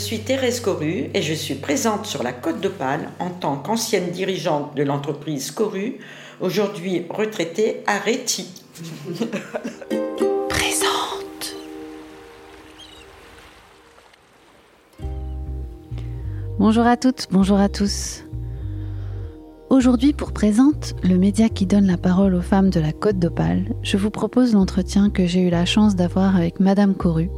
Je suis Thérèse Coru et je suis présente sur la Côte d'Opale en tant qu'ancienne dirigeante de l'entreprise Coru, aujourd'hui retraitée à Réti. Présente. Bonjour à toutes, bonjour à tous. Aujourd'hui, pour Présente, le média qui donne la parole aux femmes de la Côte d'Opale, je vous propose l'entretien que j'ai eu la chance d'avoir avec Madame Coru,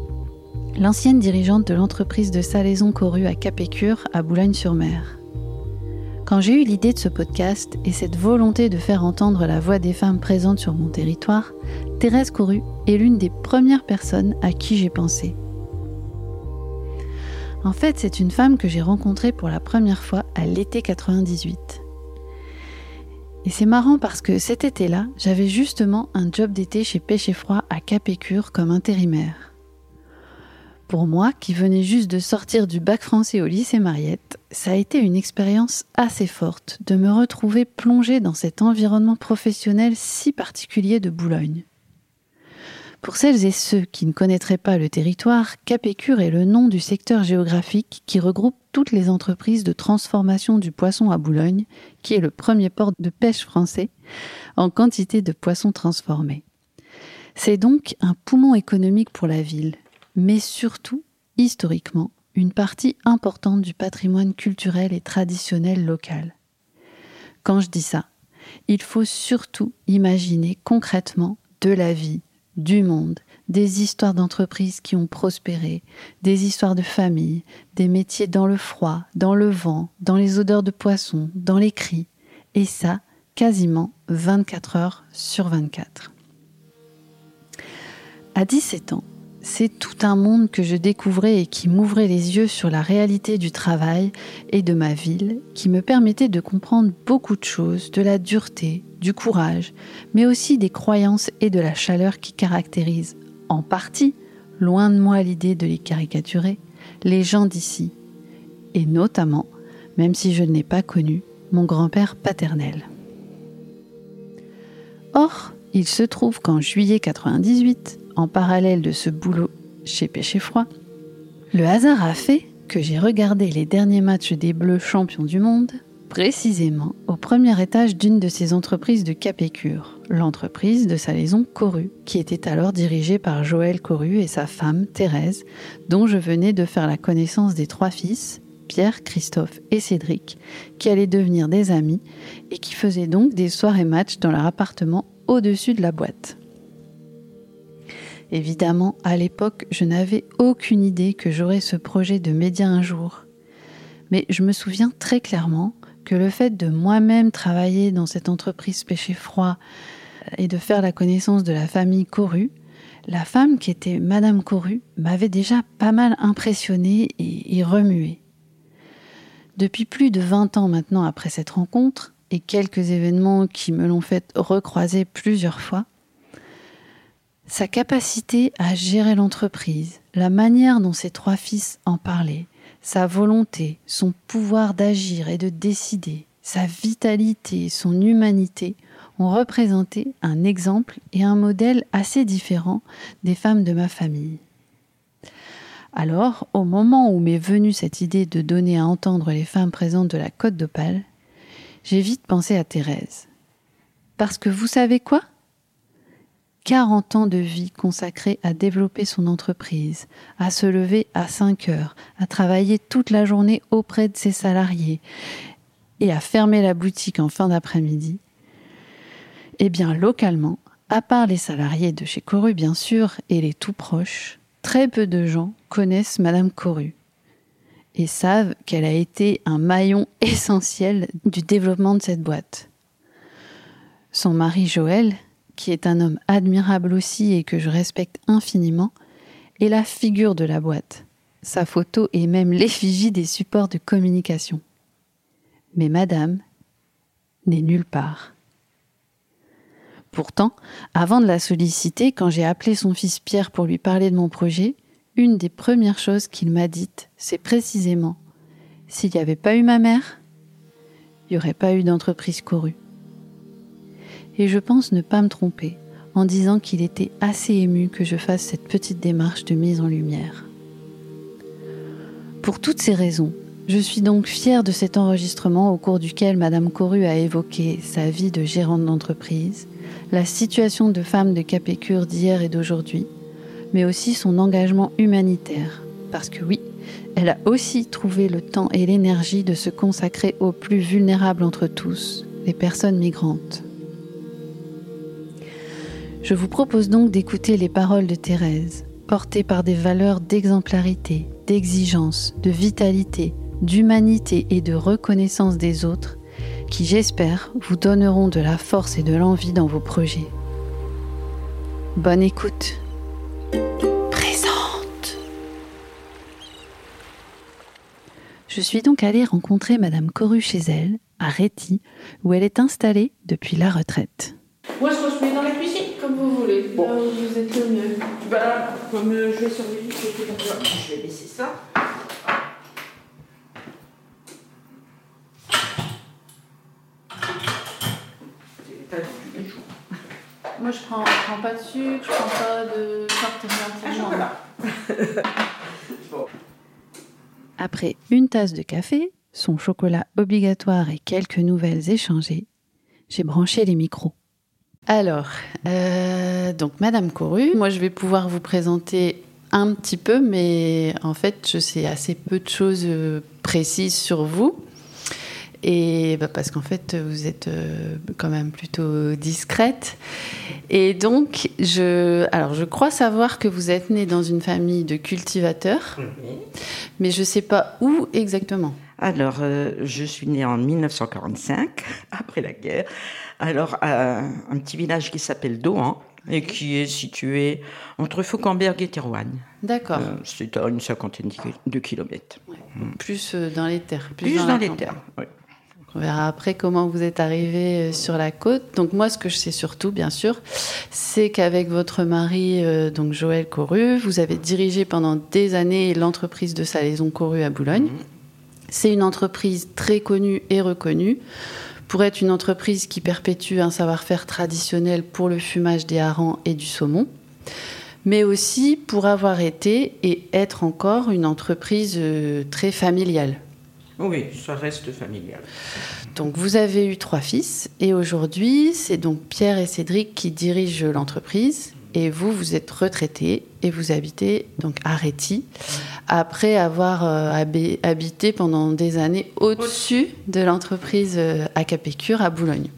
l'ancienne dirigeante de l'entreprise de salaison Coru à Capécure, à Boulogne-sur-Mer. Quand j'ai eu l'idée de ce podcast et cette volonté de faire entendre la voix des femmes présentes sur mon territoire, Thérèse Coru est l'une des premières personnes à qui j'ai pensé. En fait, c'est une femme que j'ai rencontrée pour la première fois à l'été 98. Et c'est marrant parce que cet été-là, j'avais justement un job d'été chez Pêche Froid à Capécure comme intérimaire. Pour moi, qui venais juste de sortir du bac français au lycée Mariette, ça a été une expérience assez forte de me retrouver plongée dans cet environnement professionnel si particulier de Boulogne. Pour celles et ceux qui ne connaîtraient pas le territoire, Capécure est le nom du secteur géographique qui regroupe toutes les entreprises de transformation du poisson à Boulogne, qui est le premier port de pêche français en quantité de poissons transformés. C'est donc un poumon économique pour la ville, mais surtout, historiquement, une partie importante du patrimoine culturel et traditionnel local. Quand je dis ça, il faut surtout imaginer concrètement de la vie, du monde, des histoires d'entreprises qui ont prospéré, des histoires de famille, des métiers dans le froid, dans le vent, dans les odeurs de poisson, dans les cris, et ça, quasiment 24 heures sur 24. À 17 ans, c'est tout un monde que je découvrais et qui m'ouvrait les yeux sur la réalité du travail et de ma ville, qui me permettait de comprendre beaucoup de choses, de la dureté, du courage, mais aussi des croyances et de la chaleur qui caractérisent, en partie, loin de moi l'idée de les caricaturer, les gens d'ici, et notamment, même si je ne l'ai pas connu, mon grand-père paternel. Or, il se trouve qu'en juillet 98, en parallèle de ce boulot chez Pêché Froid, le hasard a fait que j'ai regardé les derniers matchs des Bleus champions du monde, précisément au premier étage d'une de ces entreprises de Capécure, l'entreprise de salaison Coru, qui était alors dirigée par Joël Coru et sa femme Thérèse, dont je venais de faire la connaissance des trois fils, Pierre, Christophe et Cédric, qui allaient devenir des amis et qui faisaient donc des soirées matchs dans leur appartement au-dessus de la boîte. Évidemment, à l'époque, je n'avais aucune idée que j'aurais ce projet de média un jour. Mais je me souviens très clairement que le fait de moi-même travailler dans cette entreprise pêcher froid et de faire la connaissance de la famille Coru, la femme qui était Madame Coru m'avait déjà pas mal impressionnée et, et remuée. Depuis plus de 20 ans maintenant après cette rencontre, et quelques événements qui me l'ont fait recroiser plusieurs fois, sa capacité à gérer l'entreprise, la manière dont ses trois fils en parlaient, sa volonté, son pouvoir d'agir et de décider, sa vitalité, son humanité ont représenté un exemple et un modèle assez différent des femmes de ma famille. Alors, au moment où m'est venue cette idée de donner à entendre les femmes présentes de la Côte d'Opale, j'ai vite pensé à Thérèse. Parce que vous savez quoi? 40 ans de vie consacrée à développer son entreprise, à se lever à 5 heures, à travailler toute la journée auprès de ses salariés et à fermer la boutique en fin d'après-midi. Eh bien, localement, à part les salariés de chez Coru bien sûr et les tout proches, très peu de gens connaissent Madame Coru et savent qu'elle a été un maillon essentiel du développement de cette boîte. Son mari Joël qui est un homme admirable aussi et que je respecte infiniment, est la figure de la boîte. Sa photo est même l'effigie des supports de communication. Mais Madame n'est nulle part. Pourtant, avant de la solliciter, quand j'ai appelé son fils Pierre pour lui parler de mon projet, une des premières choses qu'il m'a dites, c'est précisément s'il n'y avait pas eu ma mère, il n'y aurait pas eu d'entreprise courue et je pense ne pas me tromper en disant qu'il était assez ému que je fasse cette petite démarche de mise en lumière. Pour toutes ces raisons, je suis donc fière de cet enregistrement au cours duquel Madame Coru a évoqué sa vie de gérante d'entreprise, la situation de femme de Capécure d'hier et d'aujourd'hui, mais aussi son engagement humanitaire. Parce que oui, elle a aussi trouvé le temps et l'énergie de se consacrer aux plus vulnérables entre tous, les personnes migrantes. Je vous propose donc d'écouter les paroles de Thérèse, portées par des valeurs d'exemplarité, d'exigence, de vitalité, d'humanité et de reconnaissance des autres, qui j'espère vous donneront de la force et de l'envie dans vos projets. Bonne écoute. Présente. Je suis donc allée rencontrer Madame Coru chez elle, à Réti, où elle est installée depuis la retraite. Moi, je pense que dans la cuisine, comme vous voulez. Bon. Là où vous êtes le mieux. Bah, Comme euh, je vais comme ça. je vais laisser ça. Moi, je prends, je prends pas de sucre, je prends pas de tarte chocolat. Après une tasse de café, son chocolat obligatoire et quelques nouvelles échangées, j'ai branché les micros. Alors, euh, donc Madame Coru, moi je vais pouvoir vous présenter un petit peu, mais en fait je sais assez peu de choses euh, précises sur vous. Et bah, parce qu'en fait vous êtes euh, quand même plutôt discrète. Et donc, je, alors je crois savoir que vous êtes née dans une famille de cultivateurs, mais je ne sais pas où exactement. Alors, euh, je suis née en 1945, après la guerre. Alors, à un petit village qui s'appelle Dohan, et qui est situé entre Fauquemberg et Terouanne. D'accord. Euh, C'est à une cinquantaine de kilomètres. Plus euh, dans les terres. Plus dans, les campagne. terres. oui. On verra après comment vous êtes arrivé euh, sur la côte. Donc moi, ce que je sais surtout, bien sûr, c'est qu'avec votre mari, euh, donc Joël Coru, vous avez dirigé pendant des années l'entreprise de salaison Coru à Boulogne. C'est une entreprise très connue et reconnue pour être une entreprise qui perpétue un savoir-faire traditionnel pour le fumage des harengs et du saumon, mais aussi pour avoir été et être encore une entreprise euh, très familiale. Oui, ça reste familial. Donc vous avez eu trois fils et aujourd'hui c'est donc Pierre et Cédric qui dirigent l'entreprise et vous vous êtes retraités et vous habitez donc à Réti après avoir euh, habi- habité pendant des années au-dessus de l'entreprise euh, à Capécure à Boulogne.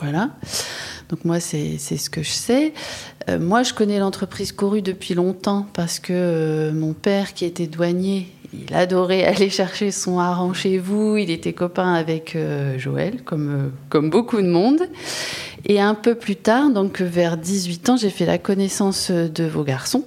Voilà. Donc moi c'est ce que je sais. Euh, moi je connais l'entreprise Coru depuis longtemps parce que mon père qui était douanier il adorait aller chercher son hareng chez vous. Il était copain avec euh, Joël, comme, euh, comme beaucoup de monde. Et un peu plus tard, donc vers 18 ans, j'ai fait la connaissance de vos garçons.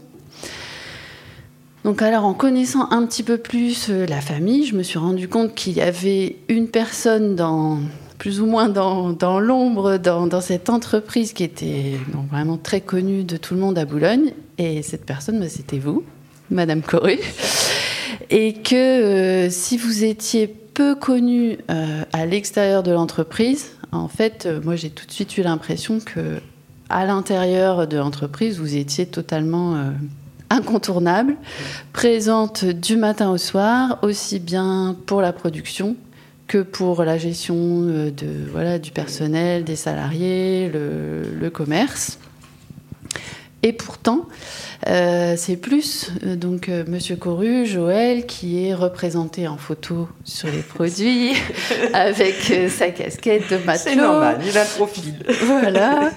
Donc alors, en connaissant un petit peu plus euh, la famille, je me suis rendu compte qu'il y avait une personne dans plus ou moins dans, dans l'ombre dans, dans cette entreprise qui était vraiment très connue de tout le monde à Boulogne. Et cette personne, bah, c'était vous, Madame Coru et que euh, si vous étiez peu connu euh, à l'extérieur de l'entreprise, en fait, euh, moi j'ai tout de suite eu l'impression que à l'intérieur de l'entreprise, vous étiez totalement incontournable, présente du matin au soir, aussi bien pour la production que pour la gestion de voilà du personnel, des salariés, le commerce. Et pourtant, euh, c'est plus euh, donc euh, Monsieur Coru, Joël, qui est représenté en photo sur les produits avec euh, sa casquette de matelot. C'est normal, il a le profil. Voilà.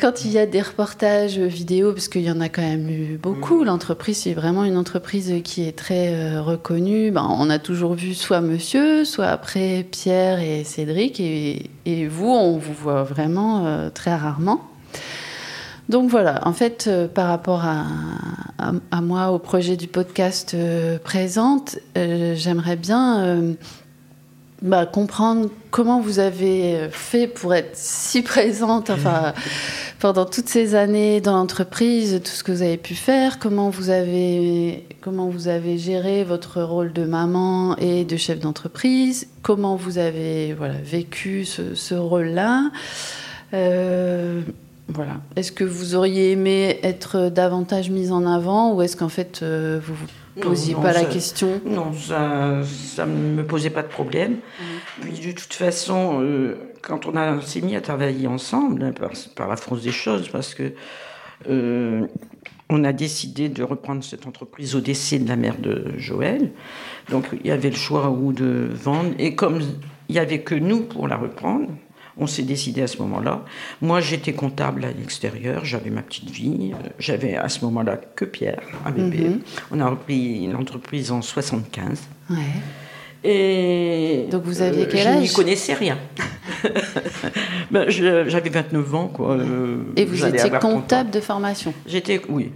Quand il y a des reportages vidéo, parce qu'il y en a quand même eu beaucoup, l'entreprise c'est vraiment une entreprise qui est très reconnue. Ben, on a toujours vu soit Monsieur, soit après Pierre et Cédric, et, et vous, on vous voit vraiment très rarement. Donc voilà, en fait, euh, par rapport à, à, à moi, au projet du podcast euh, présente, euh, j'aimerais bien bah, comprendre comment vous avez fait pour être si présente, enfin, pendant toutes ces années dans l'entreprise, tout ce que vous avez pu faire, comment vous avez, comment vous avez géré votre rôle de maman et de chef d'entreprise, comment vous avez voilà, vécu ce, ce rôle-là. Euh, Voilà. Est-ce que vous auriez aimé être davantage mise en avant ou est-ce qu'en fait euh, vous vous posiez Non, pas la question? Non, ça ne me posait pas de problème. Puis de toute façon, euh, quand on s'est mis à travailler ensemble, hein, par, par la force des choses, parce que euh, on a décidé de reprendre cette entreprise au décès de la mère de Joël. Donc il y avait le choix ou de vendre. Et comme il n'y avait que nous pour la reprendre, on s'est décidé à ce moment-là. Moi, j'étais comptable à l'extérieur, j'avais ma petite vie. euh, J'avais à ce moment-là que Pierre, un bébé. Mhm. On a repris l'entreprise en 75. Ouais. Et Donc vous aviez quel je n'y âge? connaissais rien. Ben, J'avais 29 ans. Quoi. euh, Et vous étiez avoir 30 ans. comptable de formation? J'étais, oui,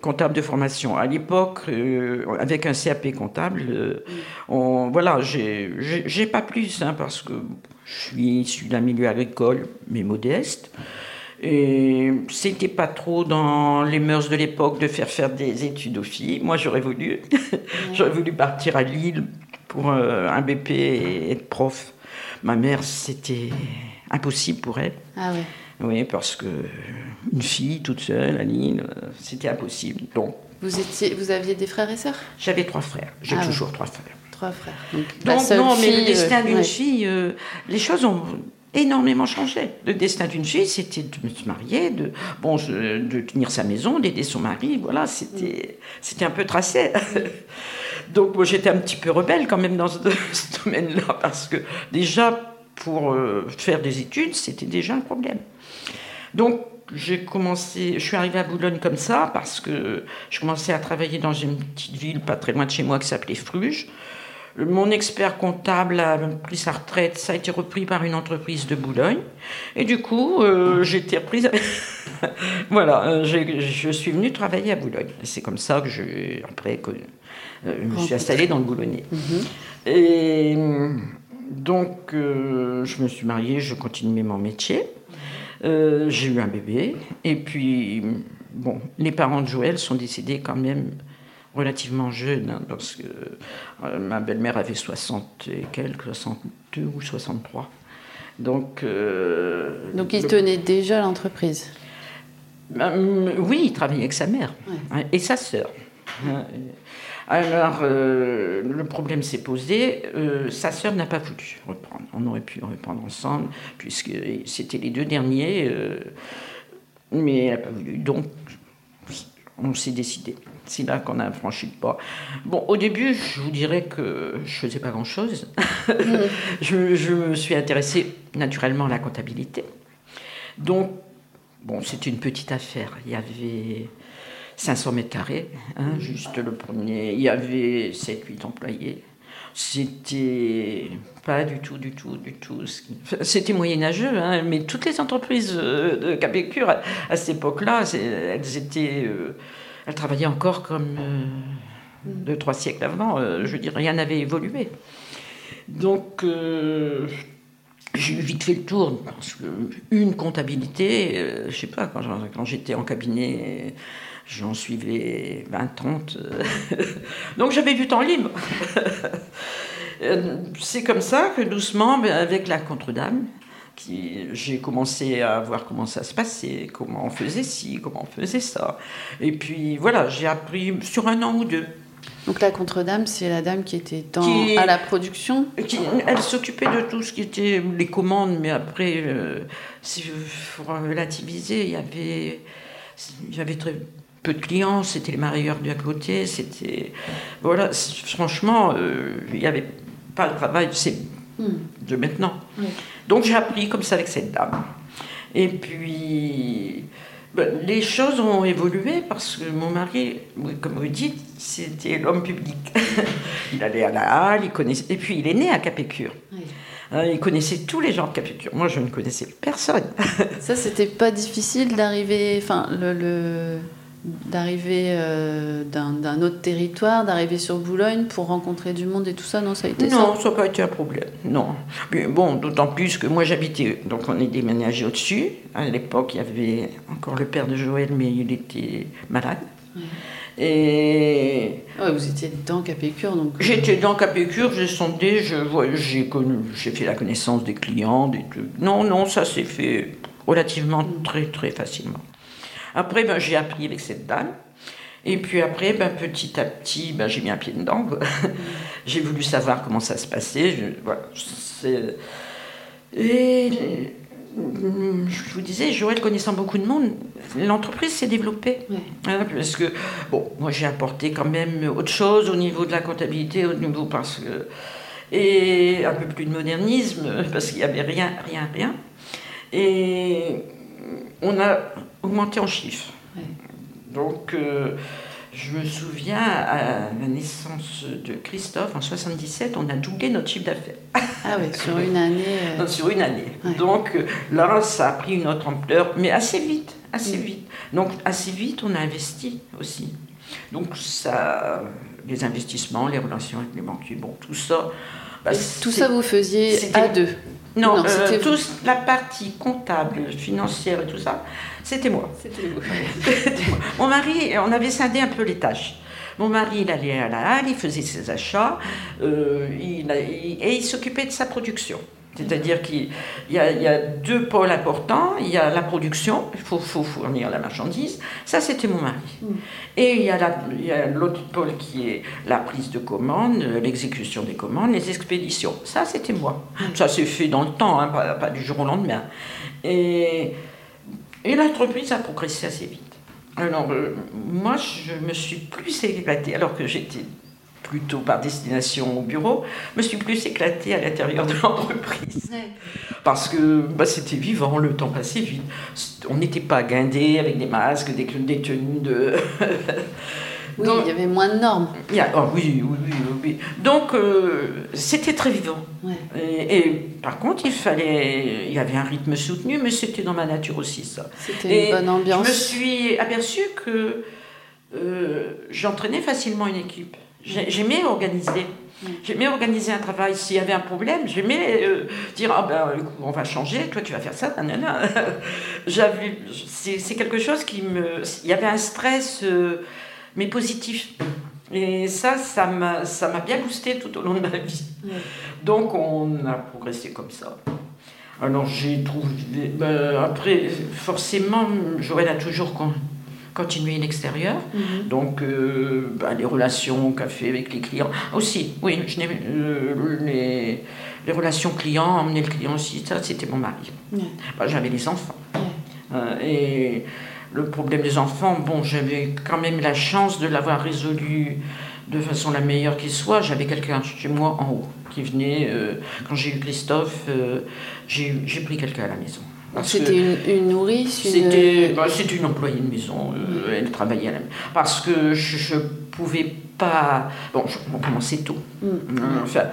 comptable de formation. À l'époque, euh, avec un CAP comptable, euh, on, voilà, j'ai pas plus, hein, parce que je suis issu d'un milieu agricole, mais modeste. Et c'était pas trop dans les mœurs de l'époque de faire faire des études aux filles. Moi, j'aurais voulu. j'aurais voulu partir à Lille pour euh, un BP et être prof. Ma mère, c'était impossible pour elle. Ah ouais. Oui, parce que une fille toute seule à Lille, euh, c'était impossible. Donc, Vous, étiez, vous aviez des frères et sœurs? J'avais trois frères. J'ai Ah toujours trois frères. Trois frères. Donc, la Donc, seule non, mais le destin euh, d'une ouais. fille, euh, les choses ont énormément changé. Le destin d'une fille, c'était de se marier, de, bon, de tenir sa maison, d'aider son mari. Voilà, c'était c'était un peu tracé. Donc, moi, j'étais un petit peu rebelle quand même dans ce, ce domaine-là, parce que déjà, pour euh, faire des études, c'était déjà un problème. Donc, j'ai commencé, je suis arrivée à Boulogne comme ça parce que je commençais à travailler dans une petite ville pas très loin de chez moi qui s'appelait Fruges. Mon expert comptable a pris sa retraite, ça a été repris par une entreprise de Boulogne. Et du coup, euh, j'ai été reprise. voilà, euh, je suis venue travailler à Boulogne. C'est comme ça que je, après, que, euh, je me suis installée dans le Boulonnais. Mhm. Et euh, donc, euh, je me suis mariée, je continuais mon métier. Euh, j'ai eu un bébé. Et puis, bon, les parents de Joël sont décédés quand même relativement jeunes, hein, parce que euh, ma belle-mère avait 60 et quelques, 62 ou 63. Donc, euh, Donc il tenait déjà l'entreprise. Hum, oui, il travaillait avec sa mère Ouais. hein, et sa sœur. Hein, Alors, euh, le problème s'est posé. euh, sa sœur n'a pas voulu reprendre. On aurait pu reprendre ensemble, puisque c'était les deux derniers. euh, mais elle n'a pas voulu. Donc, on s'est décidé. C'est là qu'on a franchi le pas. Bon, au début, je vous dirais que je faisais pas grand-chose. je, je me suis intéressée naturellement à la comptabilité. Donc, bon, c'était une petite affaire. Il y avait 500 mètres carrés, hein, juste le premier. Il y avait 7-8 employés. C'était pas du tout, du tout, du tout. C'était moyenâgeux, hein, mais toutes les entreprises euh, de Capécure, à, cette époque-là, elles euh, elles travaillaient encore comme euh, deux, trois siècles avant. je veux dire, rien n'avait évolué. Donc, j'ai vite fait le tour. Parce que une comptabilité, je sais pas, quand j'étais en cabinet, j'en suivais 20, 30. euh, Donc j'avais du temps libre. Euh, C'est comme ça que doucement, avec la contre-dame, j'ai commencé à voir comment ça se passait, comment on faisait ci, comment on faisait ça. Et puis voilà, j'ai appris sur un an ou deux. Donc la contre-dame, c'est la dame qui était dans, Qui- à la production? Qui- Elle s'occupait de tout ce qui était les commandes, mais après, euh, si faut relativiser, il y avait, il y avait très peu de clients, c'était les marieurs du à côté, c'était voilà, franchement, euh, il n'y avait pas de travail, c'est de maintenant. Donc j'ai appris comme ça avec cette dame. Et puis ben, les choses ont évolué parce que mon mari, comme vous dites, c'était l'homme public. il allait à la halle, il connaissait. Et puis il est né à Capécure. Oui. Hein, il connaissait tous les gens de Capécure. Moi, je ne connaissais personne. Ça, c'était pas difficile d'arriver, enfin, le, le- d'arriver euh, d'un, autre territoire, d'arriver sur Boulogne pour rencontrer du monde et tout ça. Non, ça a été Non, ça. n'a pas été un problème. Non. Mais bon, d'autant plus que moi j'habitais, donc on est déménagé au-dessus. À l'époque, il y avait encore le père de Joël, mais il était malade. Et Ouais, vous étiez dans Capécure, donc. j'étais dans Capécure, j'ai sondé, je j'ai connu, j'ai fait la connaissance des clients, des trucs. Non, non, ça s'est fait relativement très très facilement. Après, ben, j'ai appris avec cette dame. Et puis après, ben, petit à petit, ben, j'ai mis un pied dedans. j'ai voulu savoir comment ça se passait. Je, voilà, et je vous disais, Joël connaissant beaucoup de monde, l'entreprise s'est développée. Ouais. Hein, parce que, bon, moi j'ai apporté quand même autre chose au niveau de la comptabilité, au niveau parce que. Et un peu plus de modernisme, parce qu'il n'y avait rien, rien, rien. Et on a augmenté en chiffres. Ouais. Donc, euh, je me souviens, à la naissance de Christophe, en 77, on a doublé notre chiffre d'affaires. Ah oui, sur une année. euh, Non, sur une année. Ouais. Donc euh, là, ça a pris une autre ampleur, mais assez vite, assez Mm. vite. Donc assez vite, on a investi aussi. Donc ça, les investissements, les relations avec les banquiers, bon, tout ça. bah, tout ça, vous faisiez c'était- à deux. Non, non, euh, c'était vous. tout- la partie comptable, financière et tout ça, c'était moi. C'était vous. Moi. Mon mari, on avait scindé un peu les tâches. Mon mari, il allait à la halle, il faisait ses achats, euh, il a- il- et il s'occupait de sa production. C'est-à-dire qu'il y a, il y a deux pôles importants. Il y a la production, il faut, faut fournir la marchandise. Ça, c'était mon mari. Mm. Et il y a la- l'autre pôle qui est la prise de commande, l'exécution des commandes, les expéditions. Ça, c'était moi. Ça s'est fait dans le temps, hein, pas, pas du jour au lendemain. Et, et l'entreprise a progressé assez vite. Alors, euh, moi, je me suis plus éclatée, alors que j'étais plutôt par destination au bureau, je me suis plus éclatée à l'intérieur de l'entreprise. Parce que bah, c'était vivant, le temps passait vite. On n'était pas guindés avec des masques, des, des tenues de. Oui, Donc- il y avait moins de normes. Y a- oh oui, oui, oui, oui. Donc, euh, c'était très vivant. Ouais. Et, et par contre, il fallait. Il y avait un rythme soutenu, mais c'était dans ma nature aussi, ça. C'était une bonne ambiance. Je me suis aperçue que euh, j'entraînais facilement une équipe. J'ai- J'aimais organiser. J'aimais organiser un travail. S'il y avait un problème, j'aimais euh, dire ah ben on va changer, toi tu vas faire ça, nanana. C'est c'est quelque chose qui me, il y avait un stress euh, mais positif. Et ça, ça m'a, ça m'a bien boosté tout au long de ma vie. Ouais. Donc on a progressé comme ça. Alors j'ai trouvé. ben, après, forcément, Joël a toujours con- continué l'extérieur. Mhm. Donc euh, ben, les relations qu'a fait avec les clients. Aussi, oui, je n'ai- euh, les, les relations clients, emmener le client aussi, ça c'était mon mari. Ouais. Ben, J'avais les enfants. Ouais. Euh, et le problème des enfants, bon, j'avais quand même la chance de l'avoir résolu de façon la meilleure qui soit. J'avais quelqu'un chez moi en haut qui venait. euh, quand j'ai eu Christophe, euh, j'ai pris quelqu'un à la maison. C'était une, une nourrice, une... c'était bah, une employée de maison, euh, elle travaillait à la Parce que je ne pouvais pas. Bon, je- on commençait tôt. Mm. Enfin,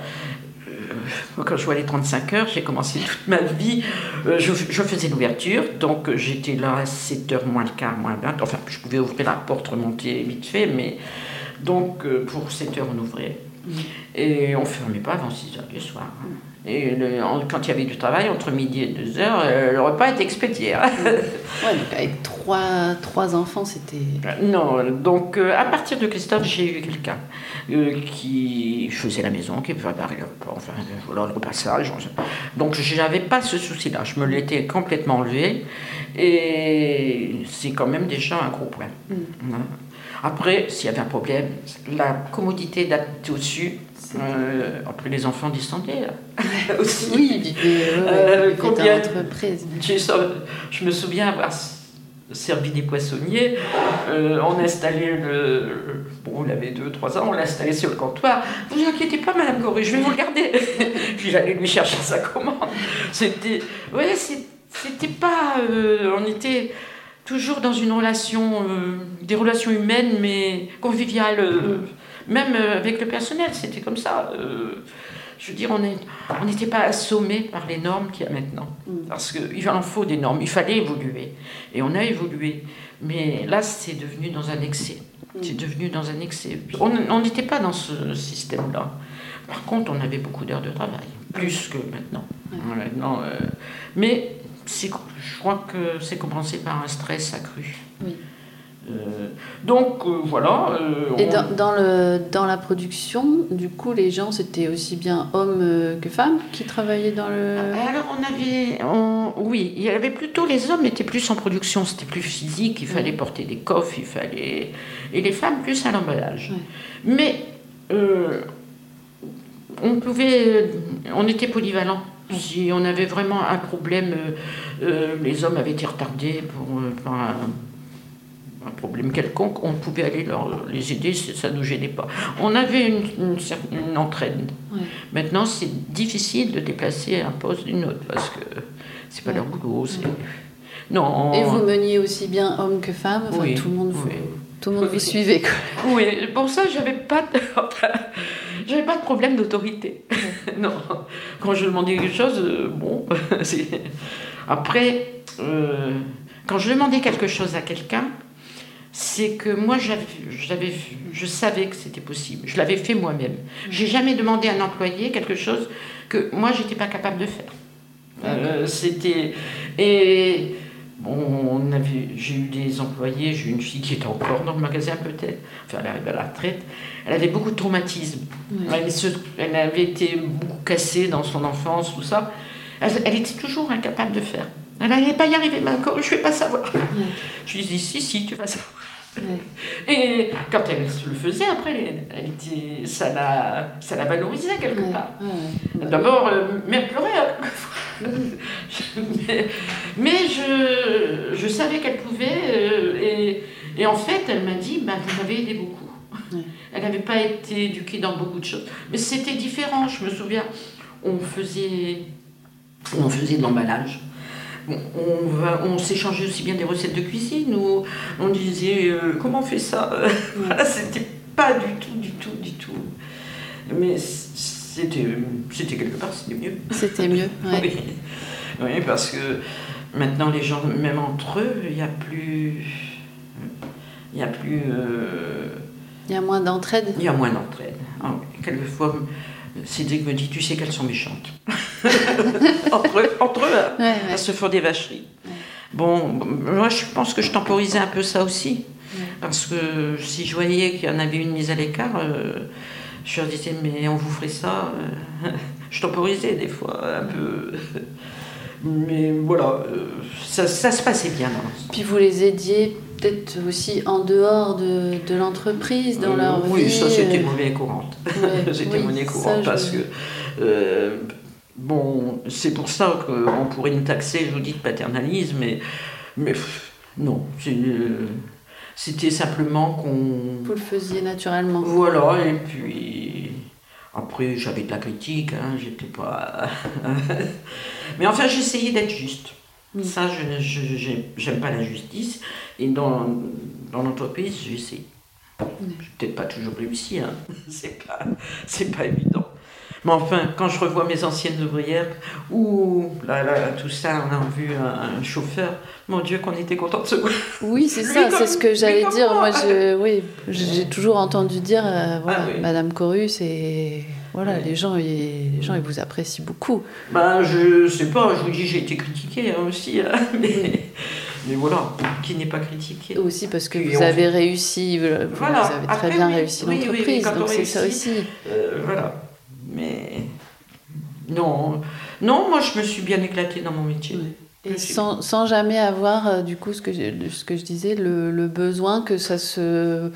quand je vois les 35 heures, j'ai commencé toute ma vie. euh, je, je faisais l'ouverture, donc euh, j'étais là à 7h moins le quart, moins 20. Enfin, je pouvais ouvrir la porte, remonter vite fait, mais. Donc, euh, pour 7h, on ouvrait. Mm. Et on ne fermait pas avant 6h du soir. Et le- en- quand il y avait du travail, entre midi et 2h, le repas était expédié. hein. Ouais, donc avec trois, trois enfants, c'était... Non, donc euh, à partir de Christophe, j'ai eu quelqu'un euh, qui faisait la maison, qui préparait le repas, enfin euh, le repassage. Donc je n'avais pas ce souci-là, je me l'étais complètement enlevé et c'est quand même déjà un gros point. Mm. Hein. Après, s'il y avait un problème, la commodité d'habiter au-dessus, euh, après les enfants là, aussi. Oui, ouais, ouais, Euh, combien- l'entreprise. J'ai so- Je me souviens avoir servi des poissonniers. Euh, on installait le. Bon, il avait 2-3 ans, on l'a installé sur le comptoir. Vous inquiétez pas, Madame Gorée, je vais vous le garder. Puis j'allais lui chercher sa commande. C'était. Ouais, c'était pas. euh, on était toujours dans une relation. euh, des relations humaines, mais conviviales. Même euh, avec le personnel, c'était comme ça. euh, je veux dire, on n'était pas assommé par les normes qu'il y a maintenant. Mm. Parce qu'il en faut des normes, il fallait évoluer. Et on a évolué. Mais là, c'est devenu dans un excès. Mm. C'est devenu dans un excès. On n'était pas dans ce système-là. Par contre, on avait beaucoup d'heures de travail, plus que maintenant. Ouais. Maintenant, euh, mais je crois que c'est compensé par un stress accru. Oui. Euh, donc euh, voilà. euh, Et on- dans, dans le, dans la production, du coup, les gens, c'était aussi bien hommes que femmes qui travaillaient dans le... Alors on avait, on- oui, il y avait plutôt les hommes étaient plus en production, c'était plus physique, il fallait porter des coffres, il fallait, et les femmes plus à l'emballage. Ouais. Mais euh, on pouvait, on était polyvalent. Si on avait vraiment un problème, euh, les hommes avaient été retardés pour, euh, un, un problème quelconque, on pouvait aller leur, les aider, ça ne nous gênait pas. On avait une, une. Ouais. Maintenant, c'est difficile de déplacer un poste d'une autre parce que c'est pas Ouais. leur boulot. Non. Et vous meniez aussi bien hommes que enfin, Oui, tout le monde vous, oui. tout le monde vous Oui. suivait. Quoi. Oui, pour ça, j'avais pas, de... j'avais pas de problème d'autorité. non, quand je demandais quelque chose, euh, bon, après, euh, quand je demandais quelque chose à quelqu'un, c'est que moi, j'avais, je savais que c'était possible. Je l'avais fait moi-même. J'ai jamais demandé à un employé quelque chose que moi, j'étais pas capable de faire. Euh, c'était et bon, on avait, j'ai eu des employés, j'ai eu une fille qui était encore dans le magasin peut-être, enfin elle arrive à la retraite, elle avait beaucoup de traumatismes. Elle, se- elle avait été beaucoup cassée dans son enfance, tout ça. Elle, elle était toujours incapable de faire. Elle n'allait pas y arriver, mais encore, je ne vais pas savoir. Je lui dis, si, si, tu vas savoir. Ouais. Et quand elle le faisait, après, elle, était, ça, la, ça la valorisait quelque Ouais. part. Ouais. D'abord, euh, elle pleurait. hein. mais mais je, je savais qu'elle pouvait. euh, et, et en fait, elle m'a dit bah, Vous m'avez aidé beaucoup. Elle n'avait pas été éduquée dans beaucoup de choses. Mais c'était différent, je me souviens. On faisait, on faisait de l'emballage. Bon, on va- on s'échangeait aussi bien des recettes de cuisine où on disait euh, comment on fait ça. Voilà, c'était pas du tout, du tout, du tout. Mais c'était, c'était quelque part, c'était mieux. C'était mieux. ouais. Oui. oui, parce que maintenant les gens, même entre eux, il n'y a plus, il y a plus, euh, Il y a moins d'entraide. il y a moins d'entraide. Ah Quelquefois, Cédric me dit, tu sais qu'elles sont méchantes. entre eux, entre eux, hein. Ouais, ouais. elles se font des vacheries. Ouais. Bon, moi je pense que je temporisais un peu ça aussi. Parce que si je voyais qu'il y en avait une mise à l'écart, euh, je leur disais, mais on vous ferait ça. euh, je temporisais des fois un peu. Mais voilà, euh, ça, ça se passait bien l'ensemble. Puis vous les aidiez peut-être aussi en dehors de, de l'entreprise, dans Euh, leur oui, vie. ça c'était euh, monnaie courante. ouais, c'était oui, monnaie ça, courante je- parce que. euh, bon, c'est pour ça qu'on pourrait nous taxer, je vous dis, de paternalisme, mais, mais non, c'était simplement qu'on. Vous le faisiez naturellement. Voilà, et puis. Après, j'avais de la critique, hein, j'étais pas. Mais enfin, j'essayais d'être juste. Ça, je, je- j'aime pas l'injustice. Et dans, dans l'entreprise, j'essaie. J'ai peut-être pas toujours réussi, hein. c'est pas, c'est pas évident. Mais enfin, quand je revois mes anciennes ouvrières, ou là, là, tout ça, on a vu un, un chauffeur, mon Dieu, qu'on était content de se voir. Oui, c'est ça, c'est ce que j'allais dire. moi. Je, oui, j'ai toujours entendu dire, euh, voilà, Ah oui. Madame Corus, et voilà, Oui. les gens, ils, les gens, ils vous apprécient beaucoup. Ben, je sais pas, je vous dis, j'ai été critiqué hein, aussi, hein, mais, mais voilà, qui n'est pas critiqué. Aussi parce que vous avez réussi, vous, vous Voilà. avez très Après, bien réussi l'entreprise, donc c'est ça aussi. Euh, voilà, mais non, non, moi je me suis bien éclatée dans mon métier. Oui. Et sans, sans jamais avoir, euh, du coup, ce que, je- ce que je disais, le, le besoin que ça se,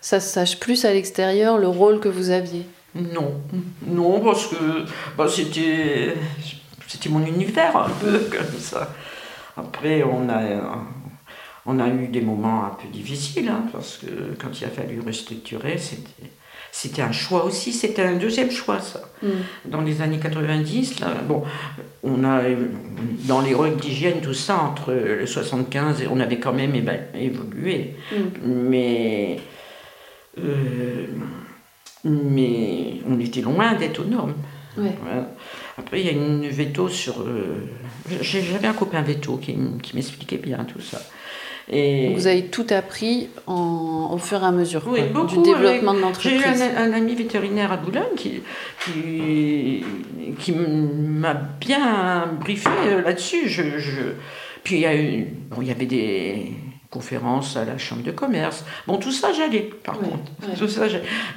ça se sache plus à l'extérieur, le rôle que vous aviez. Non, non, parce que bah, c'était, c'était mon univers un peu comme ça. Après, on a, on a eu des moments un peu difficiles, hein, parce que quand il a fallu restructurer, c'était, c'était un choix aussi, c'était un deuxième choix, ça. Dans les années 90, là, bon, on a, dans les règles d'hygiène, tout ça, entre le 75, et on avait quand même évolué. Mais, euh, mais on était loin d'être aux normes. Ouais. Voilà. Après, il y a une veto sur. euh, J'avais un copain veto qui, qui m'expliquait bien tout ça. Et Donc vous avez tout appris en, au fur et à mesure Oui, quoi, beaucoup, du développement de j'ai eu l'entreprise. un, un ami vétérinaire à Boulogne qui, qui, qui m'a bien briefé euh, là-dessus. Je, je- Puis il y, a eu, bon, il y avait des, conférences à la chambre de commerce. Bon, tout ça, j'allais, par Ouais, contre. ouais. Tout ça,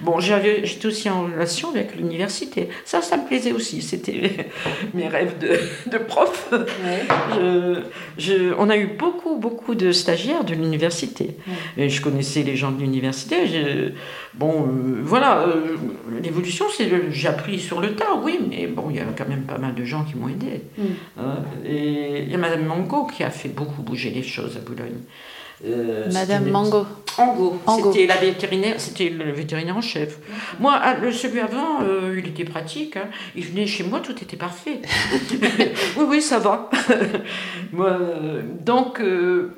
bon, j'avais, j'étais aussi en relation avec l'université. Ça, ça me plaisait aussi. C'était mes rêves de, de prof. Ouais. Je- je- on a eu beaucoup, beaucoup de stagiaires de l'université. Et je connaissais les gens de l'université. Bon, euh, voilà, euh, l'évolution, c'est j'ai appris sur le tas, oui, mais bon, il y a quand même pas mal de gens qui m'ont aidé. Mm. Hein, et il y a Madame Mango qui a fait beaucoup bouger les choses à Boulogne. Euh, Madame Mango. C'était la vétérinaire, c'était le vétérinaire en chef. Moi, ah, celui avant, euh, il était pratique. hein. Il venait chez moi, tout était parfait. oui, oui, ça va. Moi, euh, donc, euh,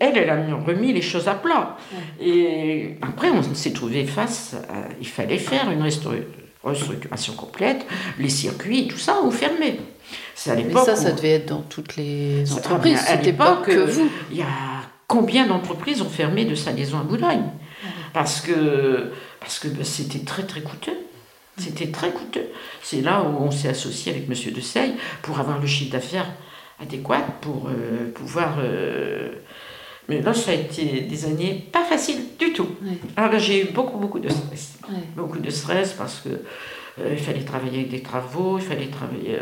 elle, elle a remis les choses à plat. Et après, on s'est trouvé face à, il fallait faire une restru- restructuration complète, les circuits, tout ça, ont fermé. C'est à Mais ça, ça où- devait être dans toutes les Ça- entreprises. à l'époque, vous. Il y a combien d'entreprises ont fermé de salaison à Boulogne Parce que parce que ben, c'était très très coûteux. C'était très coûteux. C'est là où on s'est associé avec Monsieur de Seille pour avoir le chiffre d'affaires adéquat pour euh, pouvoir. euh, Mais là, ça a été des années pas faciles du tout. Ouais. Alors là, j'ai eu beaucoup beaucoup de stress Ouais. beaucoup de stress parce que euh, il fallait travailler avec des travaux, il fallait travailler.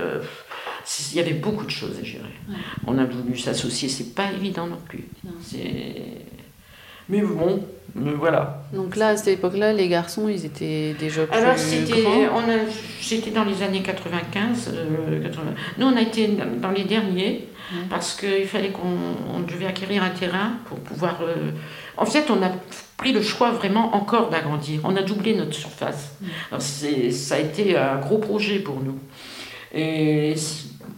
Il y avait beaucoup de choses à gérer. Ouais. On a voulu s'associer, c'est pas évident non plus. Non. Mais bon, mais voilà. Donc là, à cette époque-là, les garçons, ils étaient déjà plus Alors c'était, dans les années 95. euh, 80. Nous on a été dans les derniers Ouais. parce qu'il fallait qu'on on devait acquérir un terrain pour pouvoir. euh, En fait, on a pris le choix vraiment encore d'agrandir. On a doublé notre surface. Alors, c'est, ça a été un gros projet pour nous. Et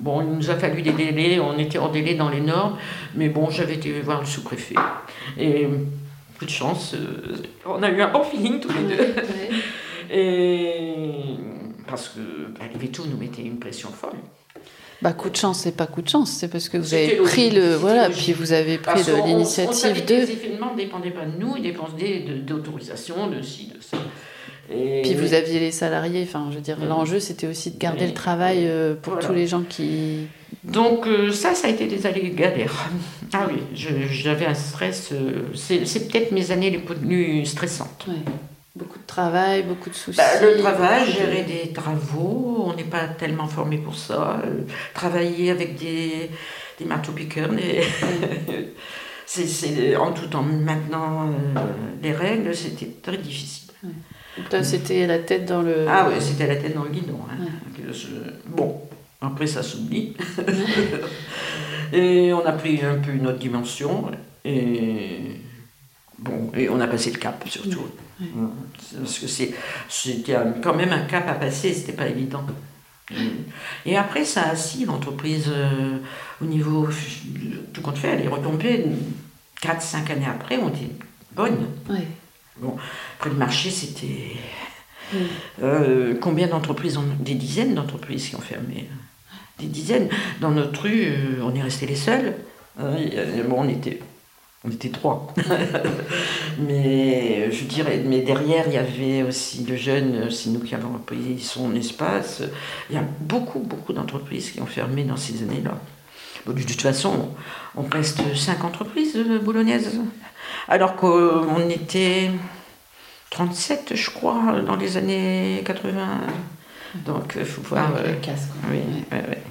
bon, il nous a fallu des délais. On était en délai dans les normes, mais bon, j'avais été voir le sous-préfet et coup de chance, euh, on a eu un bon feeling tous les deux. Et parce que bah, les vétos nous mettaient une pression folle. Bah, coup de chance, c'est pas coup de chance, c'est parce que vous avez pris logique, le. Voilà, logique. puis vous avez pris l'initiative de. Les événements ne dépendaient pas de nous, ils dépendaient de- d'autorisation, de ci, de ça. Et Puis vous aviez les salariés, enfin, je veux dire, Oui. l'enjeu c'était aussi de garder le travail euh, pour Voilà. tous les gens qui. Donc euh, ça, ça a été des années galères. Ah oui, j'avais un stress. euh, c'est peut-être mes années les plus stressantes. Ouais. Beaucoup de travail, beaucoup de soucis. Bah, le travail, gérer des travaux, on n'est pas tellement formé pour ça. travailler avec des, des marteaux-piqueurs, des- c'est, c'est- en tout en maintenant euh, les règles, c'était très difficile. Là, c'était la tête dans le. Ah oui, c'était la tête dans le guidon. hein. Ouais. Je- Bon, après ça s'oublie. et on a pris un peu une autre dimension. Et bon, et on a passé le cap surtout. Ouais. Mm. C'est Parce que c'était quand même un cap à passer, c'était pas évident. Et après, ça a assis l'entreprise euh, au niveau, tout compte fait, elle est retombée 4-5 années après, on était bonne. Ouais. Après le marché, c'était. Mm. Euh, combien d'entreprises ont- Des dizaines d'entreprises qui ont fermé. Des dizaines. Dans notre rue, euh, on est restés les seuls. Hein, bon, on était, on était trois. mais je dirais, mais derrière, il y avait aussi le jeune, c'est nous qui avons repris son espace. Il y a beaucoup, beaucoup d'entreprises qui ont fermé dans ces années-là. De toute façon, on reste cinq entreprises euh, boulonnaises. Alors qu'on était 37, je crois, dans les années 80. Donc, il faut voir. Avec euh, les casques, quoi. oui, Ouais. ouais, ouais.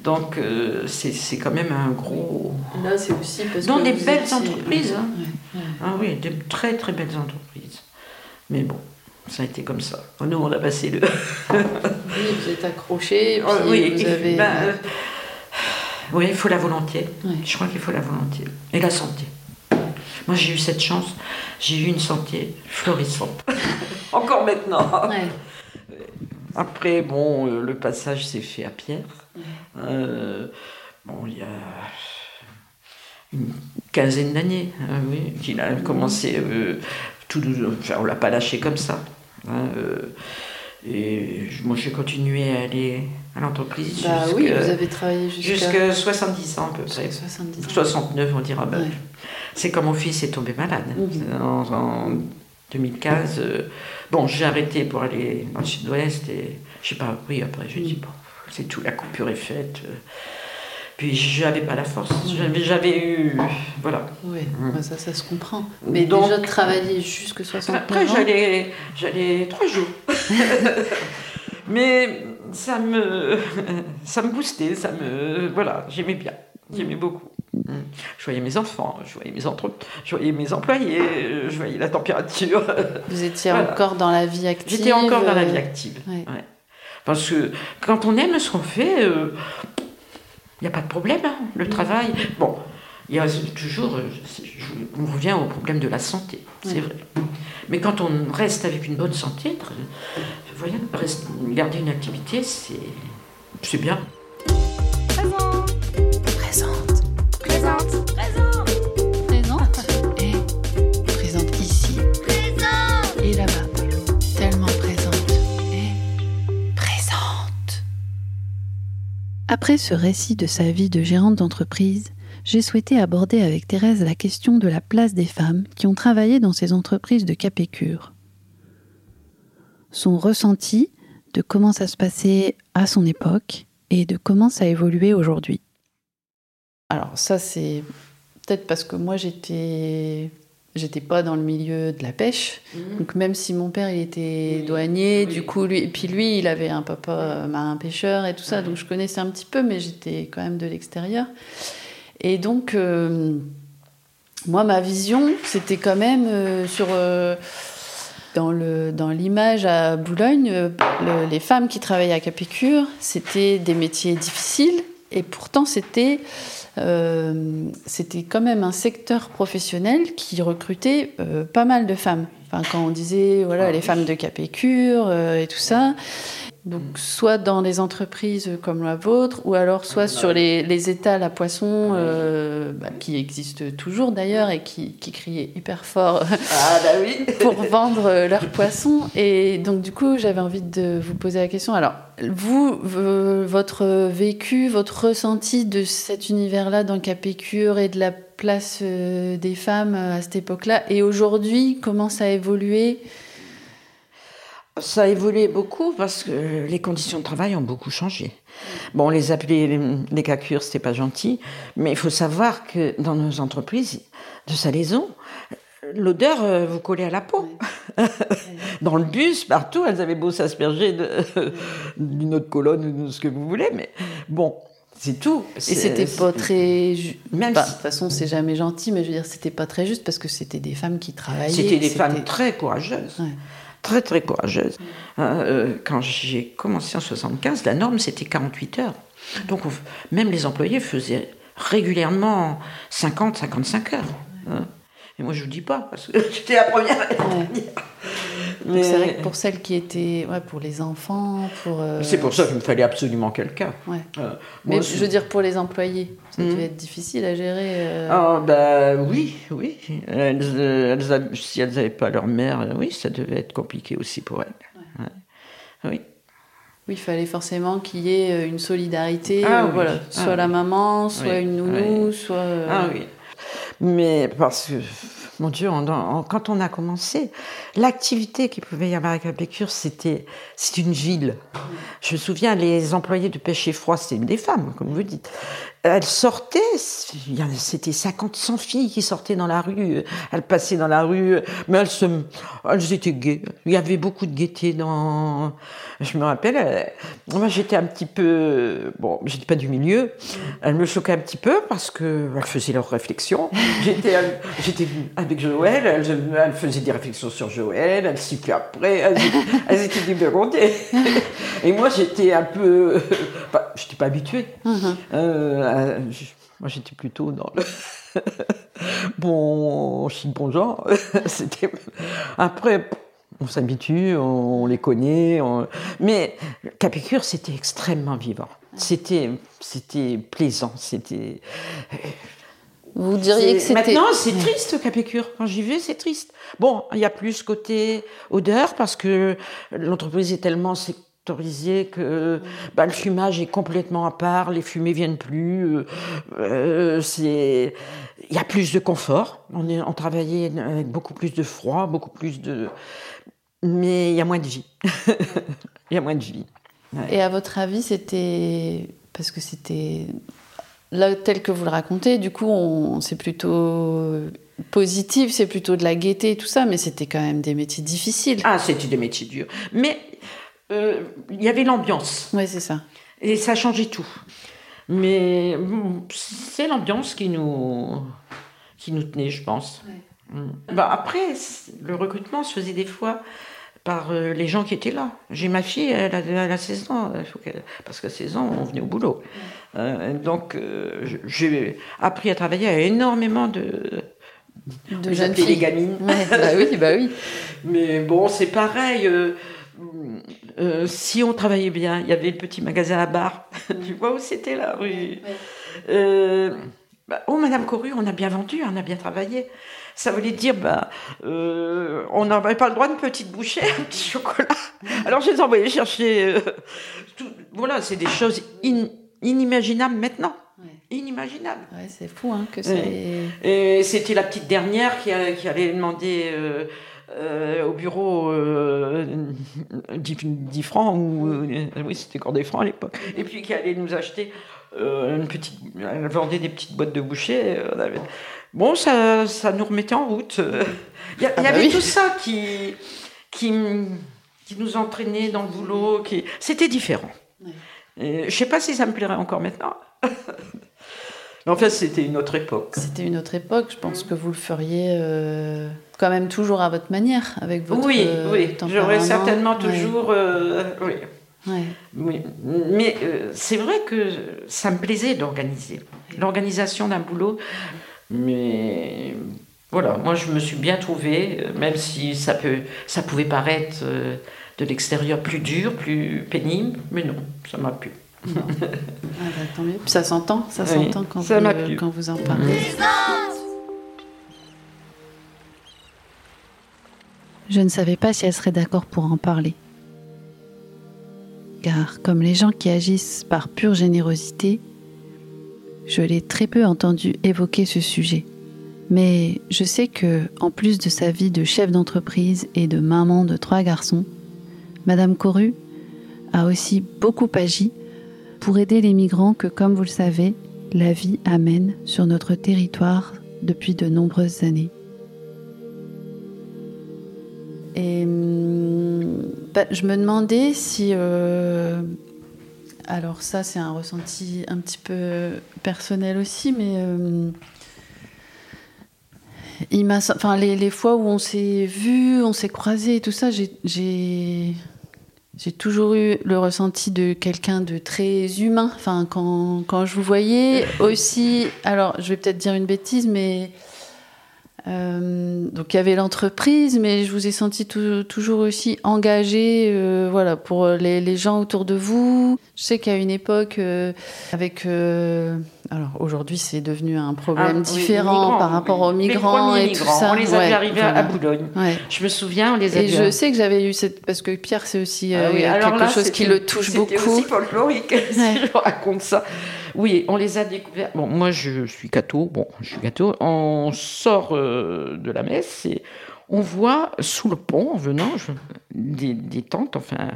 Donc, euh, c'est quand même un gros. Là, c'est aussi parce Dans que. des belles étiez- entreprises, hein. Ah oui, de très très belles entreprises. Mais bon, ça a été comme ça. Nous, on a passé le. Oui, vous êtes accroché, puis Oh, oui, vous avez. ben, euh, oui, il faut la volonté. Je crois qu'il faut la volonté. Et la santé. Moi, j'ai eu cette chance. J'ai eu une santé florissante. Encore maintenant. Ouais. Après, bon, euh, le passage s'est fait à Pierre. Ouais. Euh, bon, il y a une quinzaine d'années, hein, oui, qu'il a commencé euh, tout doucement. Enfin, on l'a pas lâché comme ça. hein, euh, et je- moi, j'ai continué à aller à l'entreprise Bah jusqu'à oui, vous avez travaillé jusqu'à. jusqu'à 70 ans à peu près. 70 ans. 69, on dira. bah, Ouais. C'est quand mon fils est tombé malade. En, en 2015, euh, bon, j'ai arrêté pour aller dans le sud-ouest et j'ai pas repris après. Je dis, bon, c'est tout, la coupure est faite. euh. Puis j'avais pas la force. J'avais, j'avais eu. Voilà. Oui, Mm. bah ça, ça se comprend. Mais Donc- déjà de travailler jusque 60 Après, j'allais, j'allais trois jours. Mais ça me, ça me boostait, ça me, voilà, j'aimais bien, j'aimais beaucoup. Mm. Je voyais mes enfants, je voyais mes entre, je voyais mes employés, je voyais la température. Vous étiez Voilà. encore dans la vie active. J'étais encore dans la euh, vie active. ouais. Ouais. Parce que quand on aime ce qu'on fait, il n'y a pas de problème, hein, le travail. Bon, il y a toujours, on revient au problème de la santé, c'est vrai. Mais quand on reste avec une bonne santé, tr- voilà, reste- garder une activité, c'est c'est bien. Présente. Présente. Présente. Présente. Et présente ici. Et là-bas. Tellement présente. Et présente. Après ce récit de sa vie de gérante d'entreprise, j'ai souhaité aborder avec Thérèse la question de la place des femmes qui ont travaillé dans ces entreprises de Capécure. Son ressenti de comment ça se passait à son époque et de comment ça a évolué aujourd'hui. Alors ça c'est peut-être parce que moi j'étais j'étais pas dans le milieu de la pêche. Donc même si mon père il était Oui, douanier, oui. du coup lui et puis lui il avait un papa marin pêcheur et tout ça, donc je connaissais un petit peu, mais j'étais quand même de l'extérieur. Et donc euh, moi ma vision c'était quand même euh, sur euh, dans le dans l'image à Boulogne, le- les femmes qui travaillaient à Capécure, c'était des métiers difficiles et pourtant c'était c'était quand même un secteur professionnel qui recrutait pas mal de femmes. Enfin, quand on disait voilà les femmes de Capécure et tout ça. Donc soit dans des entreprises comme la vôtre, ou alors soit sur les, les étals à poissons euh, bah, qui existent toujours d'ailleurs et qui, qui criaient hyper fort Ah bah oui. pour vendre euh, leurs poissons. Et donc, du coup, j'avais envie de vous poser la question. Alors, vous, votre vécu, votre ressenti de cet univers-là dans Capécure et de la place euh, des femmes à cette époque-là, et aujourd'hui, comment ça a évolué? Ça a évolué beaucoup parce que les conditions de travail ont beaucoup changé. Bon, on les appelait les, les cacures, c'était pas gentil, mais il faut savoir que dans nos entreprises de salaison, l'odeur euh, vous collait à la peau. dans le bus, partout, elles avaient beau s'asperger d'une autre colonne ou de ce que vous voulez, mais bon, c'est tout. Et c'était pas très. Même Bah, si- De toute façon, c'est jamais gentil, mais je veux dire, c'était pas très juste parce que c'était des femmes qui travaillaient. C'était des femmes très courageuses. Ouais. Très, très courageuses. Hein, euh, quand j'ai commencé en 75, la norme, c'était 48 heures. Donc, on- même les employés faisaient régulièrement 50, 55 heures. hein. Et moi, je ne vous dis pas, parce que j'étais la première. à le Ouais. dire. Donc, Mais C'est vrai que pour celles qui étaient. Ouais, pour les enfants, pour. euh, c'est pour ça qu'il me fallait absolument quelqu'un. Ouais. Euh, Mais je veux dire, pour les employés, ça devait être difficile à gérer. euh, Ah, bah oui, oui. Elles, euh, elles a- si elles n'avaient pas leur mère, oui, ça devait être compliqué aussi pour elles. Ouais. Oui. Oui, il fallait forcément qu'il y ait une solidarité. Ah oui. Voilà, Ah soit la maman, soit Oui, une nounou, soit. Ah oui. Mais parce que, mon Dieu, quand on a commencé, l'activité qu'il pouvait y avoir à Capécure, c'était c'est une ville. Je me souviens, les employés de pêche et froid, c'était des femmes, comme vous dites. En a- c'était 50, 100 filles qui sortaient dans la rue. Elles passaient dans la rue, mais elles, se, elles étaient gaies. Il y avait beaucoup de gaieté dans... Je me rappelle, moi j'étais un petit peu... Bon, j'étais pas du milieu. Elles me choquaient un petit peu parce que elles faisaient leurs réflexions. J'étais avec Joël, elles, elles faisaient des réflexions sur Joël, elles sifflaient après, elles, elles étaient dévergondées. Et moi j'étais un peu... Bah, j'étais pas habituée. mhm. Euh, euh, je- moi, j'étais plutôt dans le bon chic, bon genre. C'était après. On s'habitue, on, les connaît, on- mais Capécure, c'était extrêmement vivant. C'était, c'était plaisant, c'était. Vous diriez que c'était. Maintenant, c'est triste, Capécure. Quand j'y vais, c'est triste. Bon, il y a plus côté odeur parce que l'entreprise est tellement sectorisée que bah, le fumage est complètement à part, les fumées viennent plus. euh, euh, c'est, il y a plus de confort. On, est, on travaillait avec beaucoup plus de froid, beaucoup plus de, mais il y a moins de vie. Il y a moins de vie. Et à votre avis, c'était. Parce que c'était là, tel que vous le racontez, du coup, on, c'est plutôt positif, c'est plutôt de la gaieté, tout ça, mais c'était quand même des métiers difficiles. Ah, c'était des métiers durs. Mais euh, il y avait l'ambiance. Oui, c'est ça. Et ça changeait tout. Mais c'est l'ambiance qui nous, qui nous tenait, je pense. Mm. Bah, après, le recrutement se faisait des fois par euh, les gens qui étaient là. J'ai ma fille, elle a, 16 ans, parce qu'à 16 ans, on venait au boulot. Euh, donc, j'ai appris à travailler à énormément de, de jeunes filles. les gamines. bah oui, bah oui. Mais bon, c'est pareil. Euh, si on travaillait bien, il y avait le petit magasin à bar. tu vois où c'était là rue euh, bah, Oh, Madame Coru, on a bien vendu, on a bien travaillé. Ça voulait dire, bah, euh, on n'avait pas le droit de petite bouchée, un petit chocolat. Alors je les envoyais chercher. voilà, c'est des choses inimaginables maintenant. Inimaginable. Ouais, c'est fou, hein, que c'est. Et c'était la petite dernière qui, qui allait demander euh, au bureau euh, 10, francs, ou, euh, oui, c'était encore des francs à l'époque, et puis qui allait nous acheter euh, une petite. Elle vendait des petites boîtes de bouchées. Bon, ça, ça nous remettait en route. Il y, ah bah avait tout ça qui, qui, qui, nous entraînait dans le boulot. Qui... C'était différent. je ne sais pas si ça me plairait encore maintenant. Mais en fait, c'était une autre époque. C'était une autre époque. Je pense que vous le feriez euh, quand même toujours à votre manière, avec votre Oui, oui. J'aurais certainement toujours. Euh, oui. oui. Mais euh, c'est vrai que ça me plaisait d'organiser. L'organisation d'un boulot. Mais voilà, moi je me suis bien trouvée, même si ça, peut, ça pouvait paraître de l'extérieur plus dur, plus pénible. Mais non, ça m'a plu. Ah bah, tant mieux. Puis ça s'entend, ça s'entend quand, vous, quand vous en parlez. Je ne savais pas si elle serait d'accord pour en parler. Car comme les gens qui agissent par pure générosité, je l'ai très peu entendu évoquer ce sujet. Mais je sais que, en plus de sa vie de chef d'entreprise et de maman de trois garçons, Madame Coru a aussi beaucoup agi pour aider les migrants que, comme vous le savez, la vie amène sur notre territoire depuis de nombreuses années. Et hum, bah, je me demandais si... Euh, alors ça, c'est un ressenti un petit peu personnel aussi, mais... Euh, il m'a, enfin, les, fois où on s'est vu, on s'est croisés et tout ça, j'ai toujours eu le ressenti de quelqu'un de très humain. Enfin, quand, quand je vous voyais aussi, alors je vais peut-être dire une bêtise, mais euh, donc il y avait l'entreprise, mais je vous ai senti toujours aussi engagé, euh, voilà, pour les, les, gens autour de vous. Je sais qu'à une époque, euh, avec alors aujourd'hui, c'est devenu un problème ah, différent par rapport aux migrants et tout ça. On les avait arrivés à Boulogne. Je me souviens, on les avait. Et je sais que j'avais eu cette parce que Pierre, c'est aussi ah quelque chose qui le touche beaucoup. C'était aussi folklorique. si je raconte ça. Oui, on les a découverts. Bon, moi, je suis catho. Bon, je suis catho. On sort euh, de la messe et on voit sous le pont, en venant, des, tentes. Enfin,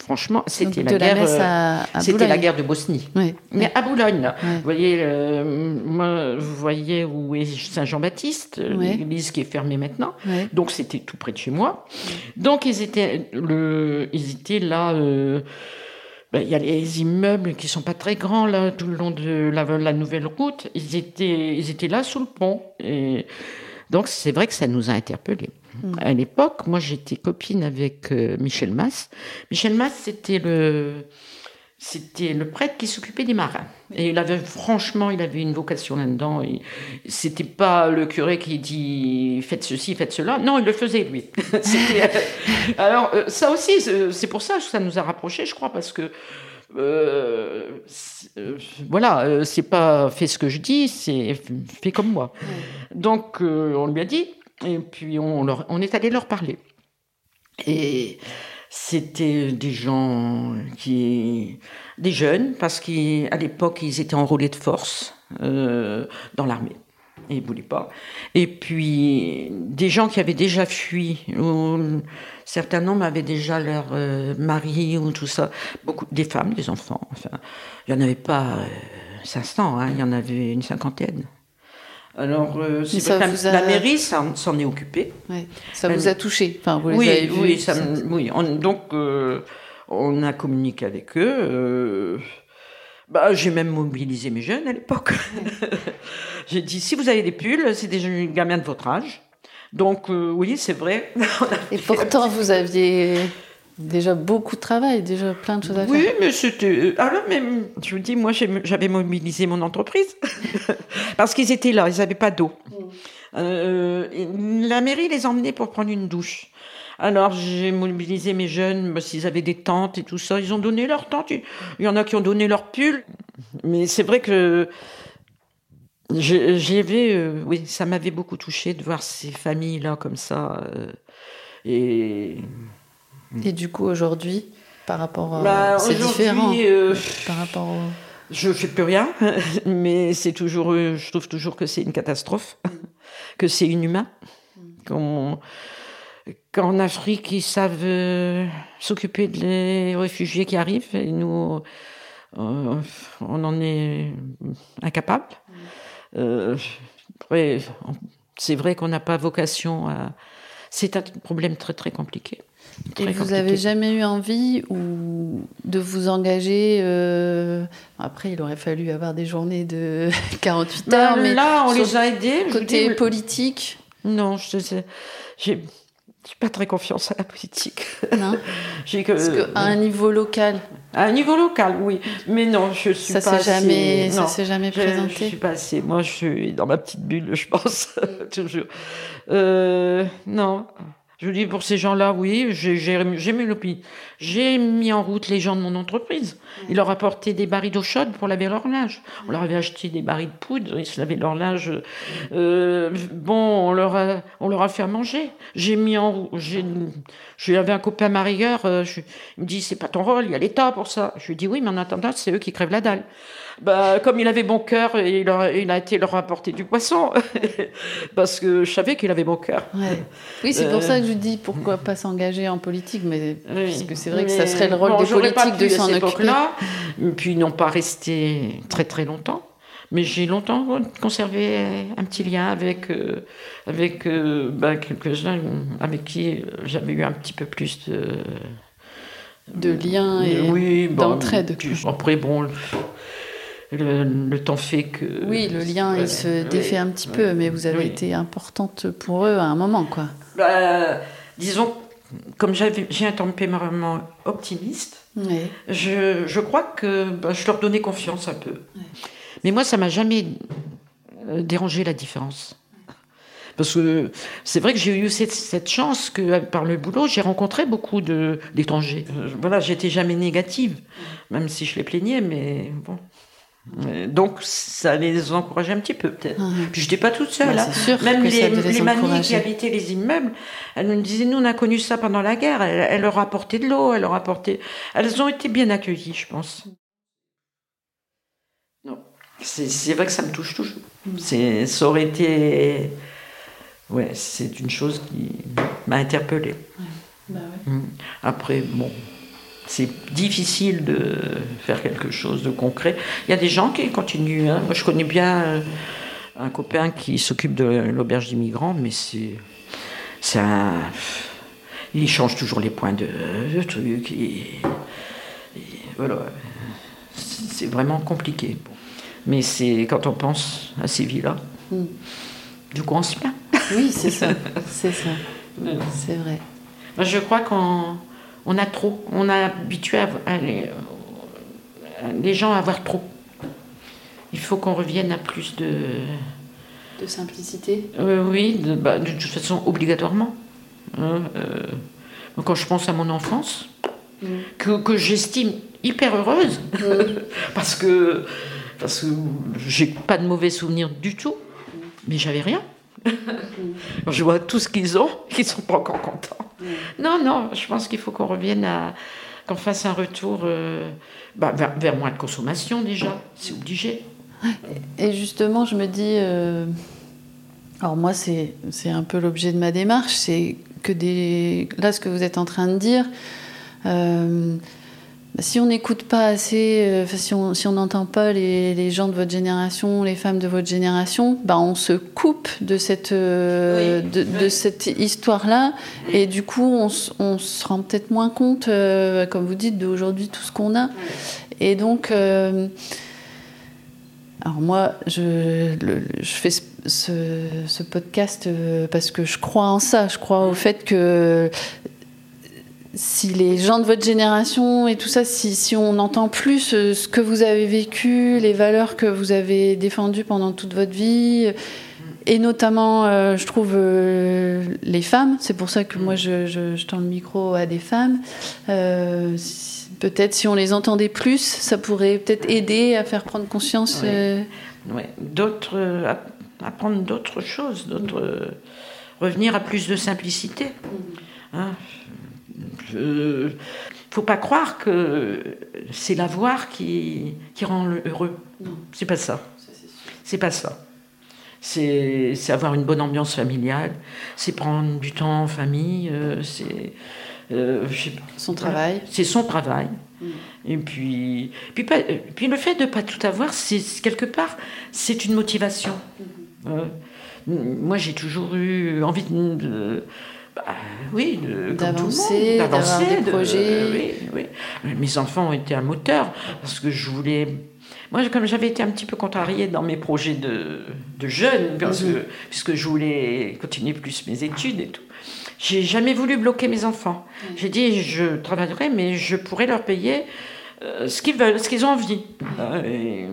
franchement, c'était la guerre. Euh, c'était la guerre de Bosnie. Mais à Boulogne, vous voyez, euh, moi, vous voyez où est Saint-Jean-Baptiste, l'église qui est fermée maintenant. Donc c'était tout près de chez moi. Donc ils étaient, le, ils étaient là. Ben, il y a les immeubles qui sont pas très grands là tout le long de la, la nouvelle route. Ils étaient, ils étaient là sous le pont. Et donc c'est vrai que ça nous a interpellés. À l'époque, moi j'étais copine avec euh, Michel Mass. Michel Mass, c'était le c'était le prêtre qui s'occupait des marins. Et il avait, franchement, il avait une vocation là-dedans. C'était pas le curé qui dit faites ceci, faites cela. Non, il le faisait lui. Euh, alors euh, ça aussi, c'est pour ça que ça nous a rapprochés, je crois, parce que euh, voilà, c'est pas fait ce que je dis, c'est fait comme moi. Donc on lui a dit, et puis on, est allé leur parler. Et c'était des gens qui, des jeunes, parce qu'à l'époque ils étaient enrôlés de force euh, dans l'armée et ils voulaient pas. Et puis des gens qui avaient déjà fui, certains hommes avaient déjà leur euh, mari ou tout ça, beaucoup des femmes, des enfants. Enfin, il y en avait pas. Euh, 500, hein, il y en avait une cinquantaine. Alors, euh, la, a- la mairie s'en est occupée. Ouais. Ça vous a touché Enfin, vous les oui, avez oui, ça ça- me- oui. On- donc, euh, on a communiqué avec eux. euh, bah, j'ai même mobilisé mes jeunes à l'époque. j'ai dit si vous avez des pulls, c'est des jeunes gamins de votre âge. Donc, oui, c'est vrai. Et pourtant, vous aviez déjà beaucoup de travail, déjà plein de choses à Oui, faire. mais c'était. Alors, même, je vous dis, moi, j'avais mobilisé mon entreprise. Parce qu'ils étaient là, ils n'avaient pas d'eau. Euh, et la mairie les emmenait pour prendre une douche. Alors, j'ai mobilisé mes jeunes, parce qu'ils avaient des tentes et tout ça. Ils ont donné leur tente. Il y en a qui ont donné leur pull. Mais c'est vrai que. j'ai- J'avais, euh, oui, ça m'avait beaucoup touché de voir ces familles-là comme ça. euh, et Et du coup, aujourd'hui, par rapport à. Bah, c'est différent euh, par rapport au. Je fais plus rien, mais c'est toujours, euh, je trouve toujours que c'est une catastrophe, que c'est inhumain. Qu'on- Qu'en Afrique, ils savent euh, s'occuper des réfugiés qui arrivent, et nous, euh, on en est incapable. Après, on- c'est vrai qu'on n'a pas vocation à. C'est un problème très très compliqué. Et vous compliqué. avez jamais eu envie ou de vous engager euh, Après, il aurait fallu avoir des journées de 48 Ben, heures, mais là, on les a aidés. je côté dis, politique, Non, je sais. J'ai pas très confiance à la politique. non que, Parce qu'à un niveau local, à un niveau local, oui. Mais non, je suis ça pas s'est assez- jamais, ça non, s'est jamais je, je présenté. suis pas assez. Moi, je suis dans ma petite bulle, je pense. Toujours. Euh, non. Je dis pour ces gens-là, oui, j'ai mis, le- j'ai mis en route les gens de mon entreprise. Ils leur apportaient des barils d'eau chaude pour laver leur linge. On leur avait acheté des barils de poudre, ils se lavaient leur linge. Euh, bon, on leur a, on leur a fait à manger. J'ai mis en, rou- j'ai, j'avais un copain à ma rigueur, euh, je- il me dit c'est pas ton rôle, il y a l'État pour ça. Je lui dis oui, mais en attendant, c'est eux qui crèvent la dalle. Bah, comme il avait bon cœur, il a, il a été leur apporter du poisson. Parce que je savais qu'il avait bon cœur. Ouais. Oui, c'est Euh, pour ça que je dis pourquoi pas s'engager en politique, mais Oui. parce que c'est vrai que ça serait le rôle bon, des politiques de s'en occuper. époque-là. Puis ils n'ont pas resté très très longtemps. Mais j'ai longtemps conservé un petit lien avec, euh, avec euh, ben, quelques-uns avec qui j'avais eu un petit peu plus de. De liens et oui, d'entraide, Après, bon, le, le temps fait que. Oui, le lien, Ouais, il se défait un petit peu, mais vous avez été importante pour eux à un moment, quoi. Bah, disons, comme j'ai un tempérament optimiste, Oui. Je, je crois que bah, je leur donnais confiance un peu. Mais moi, ça m'a jamais euh, dérangé la différence. Parce que c'est vrai que j'ai eu cette, cette chance que par le boulot, j'ai rencontré beaucoup de- d'étrangers. Euh, Voilà, j'étais jamais négative, même si je les plaignais, mais bon. Euh, Donc ça les encourageait un petit peu peut-être. Puis j'étais pas toute seule. Bah, hein. sûr Même les, les les mamies qui habitaient les immeubles, elles me disaient, nous on a connu ça pendant la guerre, elle, elle leur a apporté de l'eau, elle leur a apporté... Elles ont été bien accueillies, je pense. Non. C'est vrai que ça me touche toujours. Mm. C'est- Ça aurait été... Ouais, c'est une chose qui m'a interpellée. Bah ouais. Mm. Après, bon, c'est difficile de faire quelque chose de concret. Il y a des gens qui continuent. hein. Moi, je connais bien euh, un copain qui s'occupe de l'auberge des migrants, mais c'est. c'est un- Il change toujours les points de, de trucs. et- et voilà. C'est vraiment compliqué. Mais c'est quand on pense à ces vies-là, Mm. du coup, on se plaint. Oui, c'est ça. c'est ça. C'est vrai. Je crois qu'on on a trop. On a habitué à, à les, à les gens à avoir trop. Il faut qu'on revienne à plus de. De simplicité. Euh, oui, de, bah, de toute façon, obligatoirement. Hein, euh, quand je pense à mon enfance, Mm. que, que j'estime hyper heureuse, parce que, parce que j'ai pas de mauvais souvenirs du tout, mais j'avais rien. Je vois tout ce qu'ils ont, ils sont pas encore contents. Non, non, je pense qu'il faut qu'on revienne à. qu'on fasse un retour euh, bah, vers, moins de consommation déjà, c'est obligé. Et justement, je me dis. euh, Alors, moi, c'est un peu l'objet de ma démarche. C'est que des. Là, ce que vous êtes en train de dire. euh, si on n'écoute pas assez, euh, si on si n'entend pas les, les gens de votre génération, les femmes de votre génération, bah, on se coupe de cette, euh, Oui, de, cette histoire-là. Et du coup, on, on se rend peut-être moins compte, euh, comme vous dites, d'aujourd'hui, tout ce qu'on a. Et donc, alors moi, je, le- je fais ce, ce- ce podcast parce que je crois en ça. Je crois au fait que si les gens de votre génération et tout ça, si, si on entend plus euh, ce que vous avez vécu, les valeurs que vous avez défendues pendant toute votre vie, et notamment, euh, je trouve, euh, les femmes, c'est pour ça que moi je, je- je tends le micro à des femmes, euh, si- peut-être si on les entendait plus, ça pourrait peut-être aider à faire prendre conscience. Oui. euh, Ouais. D'autres, app- apprendre d'autres choses, d'autres, revenir à plus de simplicité. Hein. Je- faut pas croire que c'est l'avoir qui, qui rend heureux. Non. C'est pas ça. C'est pas ça. C'est c'est avoir une bonne ambiance familiale, c'est prendre du temps en famille, euh, c'est euh, pas. son travail. C'est son travail. Et puis, puis, pas- puis le fait de ne pas tout avoir, c'est quelque part, c'est une motivation. Mm-hmm. Euh, moi, j'ai toujours eu envie de. Bah, oui, D'avancer, d'avoir des de- projets. oui, oui. Mes enfants ont été un moteur parce que je voulais. Moi, comme j'avais été un petit peu contrariée dans mes projets de, de jeune, parce Mhm. que, puisque je voulais continuer plus mes études et tout, j'ai jamais voulu bloquer mes enfants. J'ai dit, je travaillerai, mais je pourrai leur payer euh, ce qu'ils veulent, ce qu'ils ont envie. Euh, et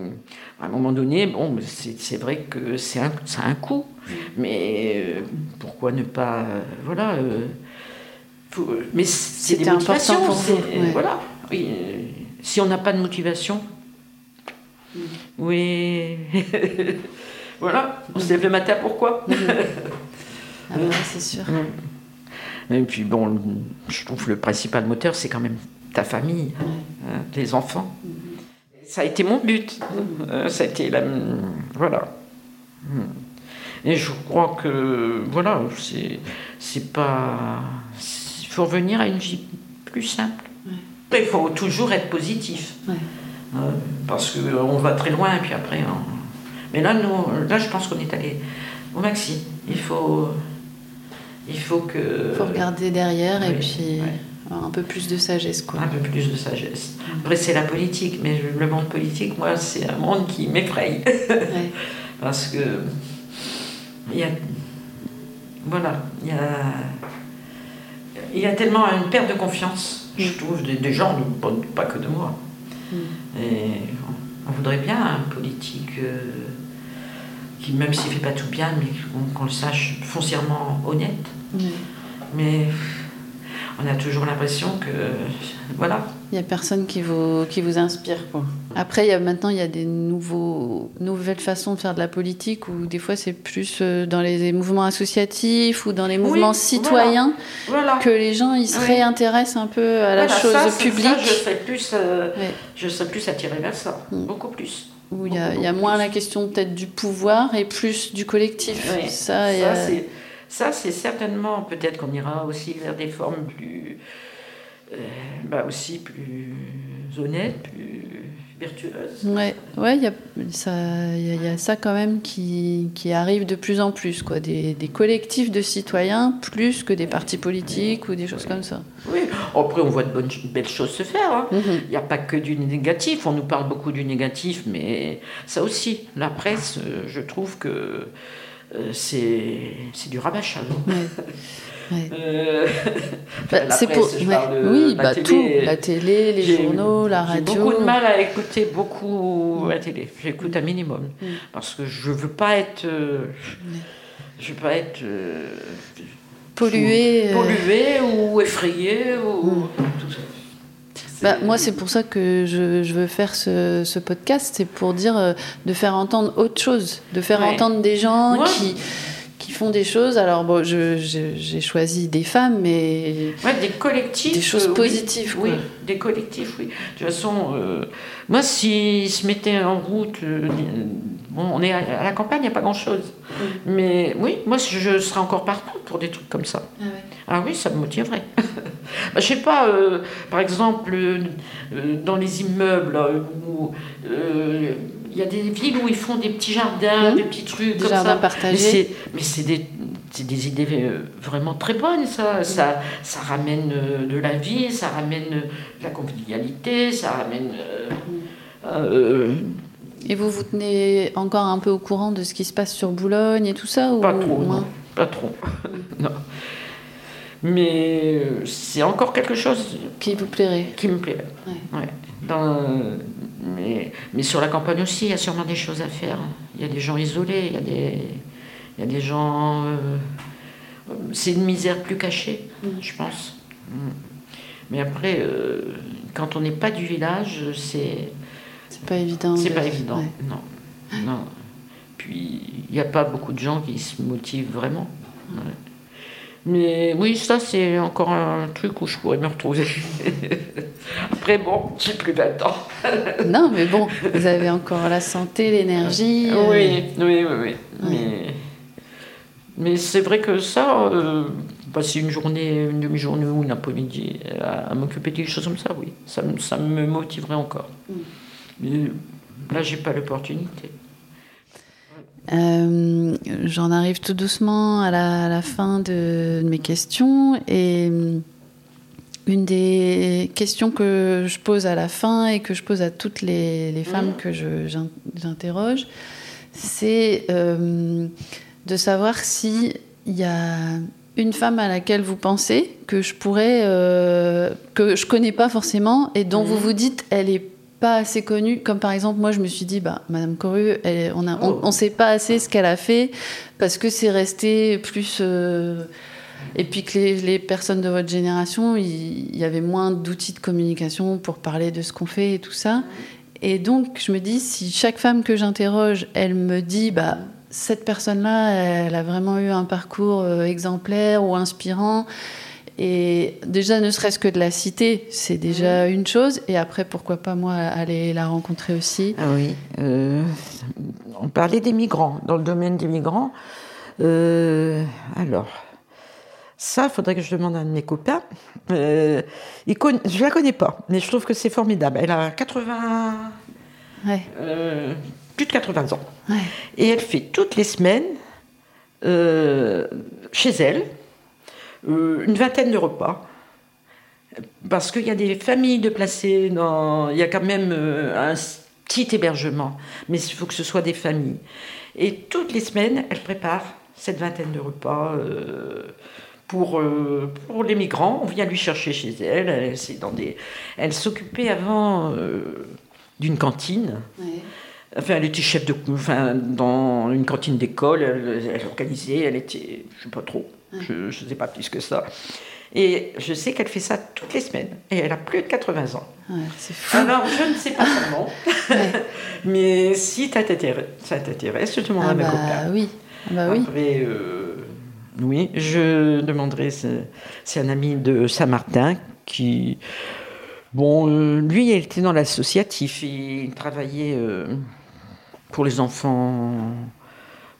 à un moment donné, bon, c'est c'est vrai que c'est un, ça a un coût, mais euh, pourquoi ne pas, euh, voilà. euh, faut- mais c'est des C'était important motivations. pour vous, c'est- ouais. Voilà. Oui, si on n'a pas de motivation, oui. voilà, on se lève le matin, pourquoi Ah bah ouais, c'est sûr. Et puis bon, je trouve que le principal moteur, c'est quand même ta famille, hein, tes enfants. Ça a été mon but. Ça a été la... Voilà. Et je crois que, voilà, c'est, c'est pas... Il faut revenir à une vie plus simple. Il faut toujours être positif. Ouais. Euh, parce qu'on va très loin, et puis après... on- Mais là, nous, là, je pense qu'on est allé au maxi. Il faut... Il faut que... Il faut regarder derrière et puis ouais. avoir un peu plus de sagesse. Quoi. Un peu plus de sagesse. Après, c'est la politique, mais le monde politique, moi, c'est un monde qui m'effraie. Ouais. Parce que. Il y a. Voilà, il y a. Il y a tellement une perte de confiance, je trouve, des, des gens, pas, que de moi. Mm. Et on, on voudrait bien un politique euh, qui, même s'il ne fait pas tout bien, mais qu'on le sache foncièrement honnête. Ouais. Mais on a toujours l'impression que. Voilà. Il n'y a personne qui vous, qui vous inspire. Quoi. Après, il y a, maintenant, il y a des nouveaux, nouvelles façons de faire de la politique où des fois c'est plus euh, dans les mouvements associatifs ou dans les mouvements citoyens Voilà. que les gens ils se Oui. réintéressent un peu à la Voilà, chose ça, publique. ça, je serais plus, euh, je serais plus attirée vers ça, Mm. beaucoup plus. Où il y a, y a moins la question peut-être du pouvoir et plus du collectif. Oui. Ça, Ça, a- c'est- ça, c'est certainement, peut-être qu'on ira aussi vers des formes plus, euh, bah aussi plus honnêtes, plus vertueuses. Ouais, ouais, il y a, ça, y a- il y a ça quand même qui, qui arrive de plus en plus, quoi. Des, des collectifs de citoyens plus que des partis politiques ou des choses comme ça. Oui. Après, on voit de bonnes, belles choses se faire. hein. Mhm. Il n'y a pas que du négatif. On nous parle beaucoup du négatif, mais ça aussi, la presse, euh, je trouve que euh, c'est du rabâchage. Ouais. Ouais. Euh, Bah, la c'est presse, pour, je ouais. parle de oui, la bah télé. tout, la télé, les J'ai- journaux, la J'ai radio. beaucoup de mal à écouter beaucoup la télé. J'écoute un minimum. Mm. Parce que je veux pas être. euh, je veux pas être. euh, Pollué. euh, pollué ou effrayé ou. Mm. tout ça. Bah, moi, c'est pour ça que je, je veux faire ce, ce podcast, c'est pour dire euh, de faire entendre autre chose, de faire Ouais. entendre des gens qui, qui font des choses. Alors, bon, j'ai choisi des femmes, mais Ouais, des collectifs. Des choses euh, positives, Oui, quoi. des collectifs, oui. De toute façon, euh, moi, s'ils se mettaient en route, euh, bon, on est à, à la campagne, il n'y a pas grand-chose. Mais oui, moi, je, serais encore partante pour des trucs comme ça. Ah oui, ça me motiverait. Bah, je sais pas, par exemple, dans les immeubles, où il y a des villes où ils font des petits jardins, Mhm. des petits trucs Des comme jardins ça. Partagés. mais c'est des, idées euh, vraiment très bonnes, ça. Ça, ça ramène euh, de la vie, ça ramène euh, de la convivialité, ça ramène. euh, euh, Et vous vous tenez encore un peu au courant de ce qui se passe sur Boulogne et tout ça ou Pas trop, non. Pas trop. non. Mais euh, c'est encore quelque chose Qui vous plairait qui me plaît. Ouais. Ouais. Dans, mais, mais sur la campagne aussi, il y a sûrement des choses à faire. Il y a des gens isolés, il y a des, il y a des gens. euh, c'est une misère plus cachée, Mm. je pense. Mm. Mais après, euh, quand on n'est pas du village, c'est C'est pas évident. c'est pas évident. ouais. Non. non. Puis, il n'y a pas beaucoup de gens qui se motivent vraiment. Ouais. Mais oui, ça, c'est encore un truc où je pourrais me retrouver. Après, bon, j'ai plus 20 ans. Non, mais bon, vous avez encore la santé, l'énergie. euh, Oui, oui, oui, oui. Mais, mais c'est vrai que ça, euh, passer une journée, une demi-journée ou une après-midi à, à m'occuper de choses comme ça, oui, ça, me- ça me motiverait encore. Mm. Mais là, j'ai pas l'opportunité. Euh, J'en arrive tout doucement à la, à la fin de, mes questions et euh, une des questions que je pose à la fin et que je pose à toutes les, les femmes que j'interroge, c'est euh, de savoir si il y a une femme à laquelle vous pensez que je pourrais euh, que je connais pas forcément et dont vous vous dites elle est pas assez connue comme par exemple moi je me suis dit bah Madame Coru elle- on on sait pas assez ce qu'elle a fait parce que c'est resté plus euh, et puis que les, les personnes de votre génération il il y avait moins d'outils de communication pour parler de ce qu'on fait et tout ça et donc je me dis si chaque femme que j'interroge elle me dit bah cette personne-là, elle a vraiment eu un parcours euh, exemplaire ou inspirant. Et déjà, ne serait-ce que de la citer, c'est déjà une chose. Et après, pourquoi pas moi aller la rencontrer aussi Ah oui, euh, on parlait des migrants, dans le domaine des migrants. Euh, alors, ça, il faudrait que je demande à un de mes copains. Euh, il conna- je ne la connais pas, mais je trouve que c'est formidable. Elle a 80, Ouais, euh, plus de 80 ans. ouais. Et elle fait toutes les semaines, euh, chez elle, euh, une vingtaine de repas. Parce qu'il y a des familles de placés, dans... il y a quand même euh, un petit hébergement, mais il faut que ce soit des familles. Et toutes les semaines, elle prépare cette vingtaine de repas euh, pour, euh, pour les migrants. On vient lui chercher chez elle. Elle, dans des... elle s'occupait avant euh, d'une cantine. Enfin, elle était chef de, enfin, dans une cantine d'école, elle, elle organisait, elle était, je sais pas trop, je ne sais pas plus que ça. Et je sais qu'elle fait ça toutes les semaines. Et elle a plus de 80 ans. Ouais, c'est fou. Alors, je ne sais pas son nom, Ouais. mais si ça t'intéresse, je demanderai Ah à mes bah copains. oui. Ah bah oui. Après, euh, oui, je demanderai, c'est c'est un ami de Saint-Martin qui, bon, euh, lui, il était dans l'associatif, il travaillait euh, pour les enfants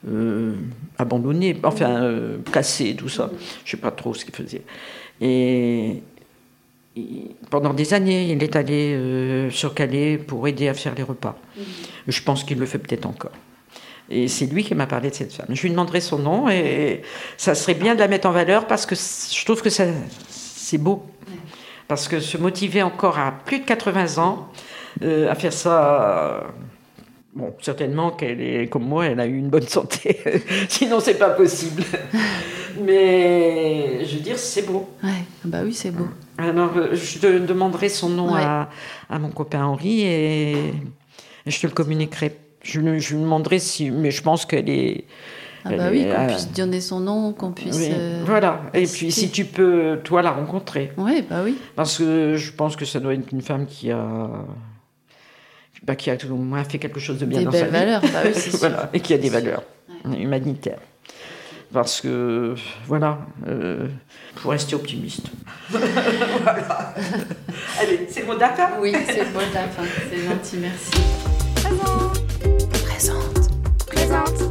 euh, abandonnés, enfin, euh, cassés, tout ça. Je sais pas trop ce qu'il faisait. Et pendant des années, il est allé euh, sur Calais pour aider à faire les repas. Je pense qu'il le fait peut-être encore. Et c'est lui qui m'a parlé de cette femme. Je lui demanderai son nom et ça serait bien de la mettre en valeur parce que je trouve que ça, c'est beau. Parce que se motiver encore à plus de 80 ans à faire ça. Bon, certainement qu'elle est comme moi, elle a eu une bonne santé. Sinon, c'est pas possible. Mais je veux dire, c'est beau. Ouais. Ah bah oui, c'est beau. Alors, euh, je te demanderai son nom Ouais. à, à mon copain Henri et je te le communiquerai. Je, lui- je lui demanderai si. Mais je pense qu'elle est. Ah bah oui, qu'on euh, puisse donner son nom, qu'on puisse. oui, euh, Voilà. Et puis, si tu peux, toi, la rencontrer. Ouais, bah oui. Parce que je pense que ça doit être une femme qui a. bah, qui a au moins fait quelque chose de bien Des dans sa vie. valeurs. Bah oui, c'est sûr. voilà. Et qui a des valeurs humanitaires. Parce que, voilà, euh, faut rester optimiste. voilà. Allez, c'est bon, d'accord Oui, c'est la fin. C'est gentil, merci. Présente. Présente. Présente.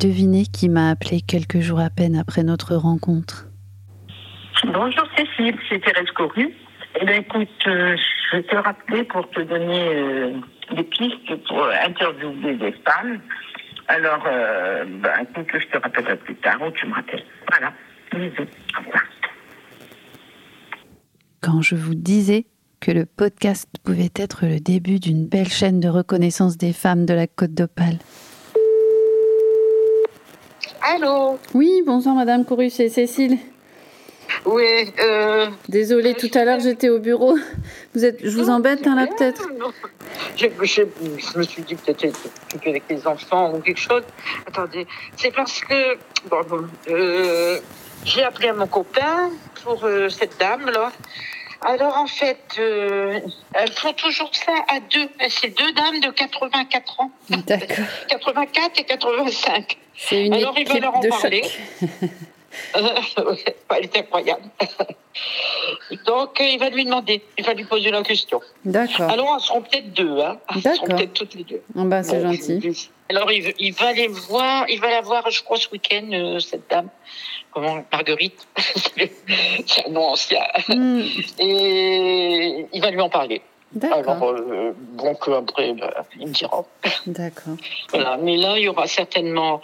Devinez qui m'a appelé quelques jours à peine après notre rencontre. Bonjour Cécile, c'est Thérèse Coru. Eh bien, écoute, euh, je vais te rappeler pour te donner euh, des pistes pour interviewer des femmes. Alors, euh, ben, écoute, je te rappellerai plus tard ou tu me rappelles. Voilà. Bisous. Au revoir. Quand je vous disais que le podcast pouvait être le début d'une belle chaîne de reconnaissance des femmes de la Côte d'Opale. Allô Oui, bonsoir Madame Couru, c'est Cécile. Oui, euh... Désolée, tout à l'heure j'étais au bureau. Vous êtes, je vous embête hein, là peut-être Non. Je, je- je me suis dit peut-être occupée avec les enfants ou quelque chose. Attendez, c'est parce que bon, bon, euh, j'ai appelé à mon copain pour euh, cette dame là. Alors en fait, euh, elles font toujours ça à deux. C'est deux dames de 84 ans, D'accord. 84 et 85. C'est une Alors, il va leur en parler. Euh, ouais, elle est incroyable. Donc euh, il va lui demander, il va lui poser la question. D'accord. Alors elles seront peut-être deux, hein. Elles seront peut-être toutes les deux. Ah bah, c'est gentil. Alors, il, il va aller voir, il va la voir, je crois, ce week-end, euh, cette dame. Comment, Marguerite? c'est un nom ancien. Hmm, Et il va lui en parler. Alors, D'accord. euh, bon, qu'après, bah, il me dira. D'accord. Voilà. Mais là, il y aura certainement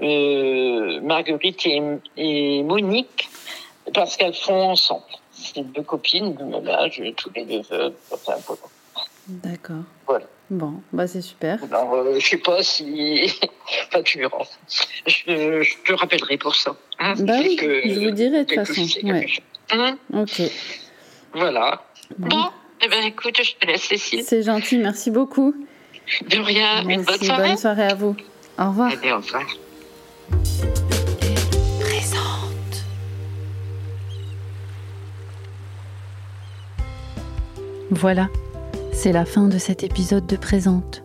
euh, Marguerite et, et Monique, parce qu'elles font ensemble. C'est deux copines du même âge, tous les deux. Enfin, voilà. D'accord. Voilà. Bon, bah c'est super. Alors, euh, je sais pas si. Enfin, tu verras. Je, je te rappellerai pour ça. hein, Bah oui, que- je vous dirai de toute façon. Ouais. Hein, Ok. voilà. Bon. Bon, eh ben, écoute, je te laisse, Cécile. C'est gentil, merci beaucoup. De rien. Une bonne Merci, soirée. bonne soirée à vous. Au revoir. Allez, au revoir. Présente. Voilà, c'est la fin de cet épisode de Présente,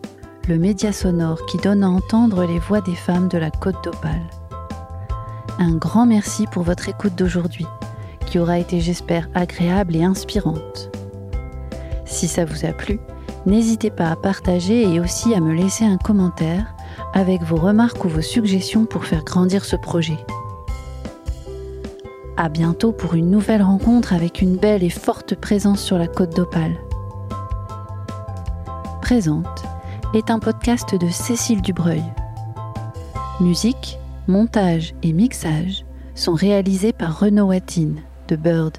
le média sonore qui donne à entendre les voix des femmes de la Côte d'Opale. Un grand merci pour votre écoute d'aujourd'hui, qui aura été, j'espère, agréable et inspirante. Si ça vous a plu, n'hésitez pas à partager et aussi à me laisser un commentaire avec vos remarques ou vos suggestions pour faire grandir ce projet. À bientôt pour une nouvelle rencontre avec une belle et forte présence sur la côte d'Opale est un podcast de Cécile Dubreuil. Musique, montage et mixage sont réalisés par Renaud Attine de Bird.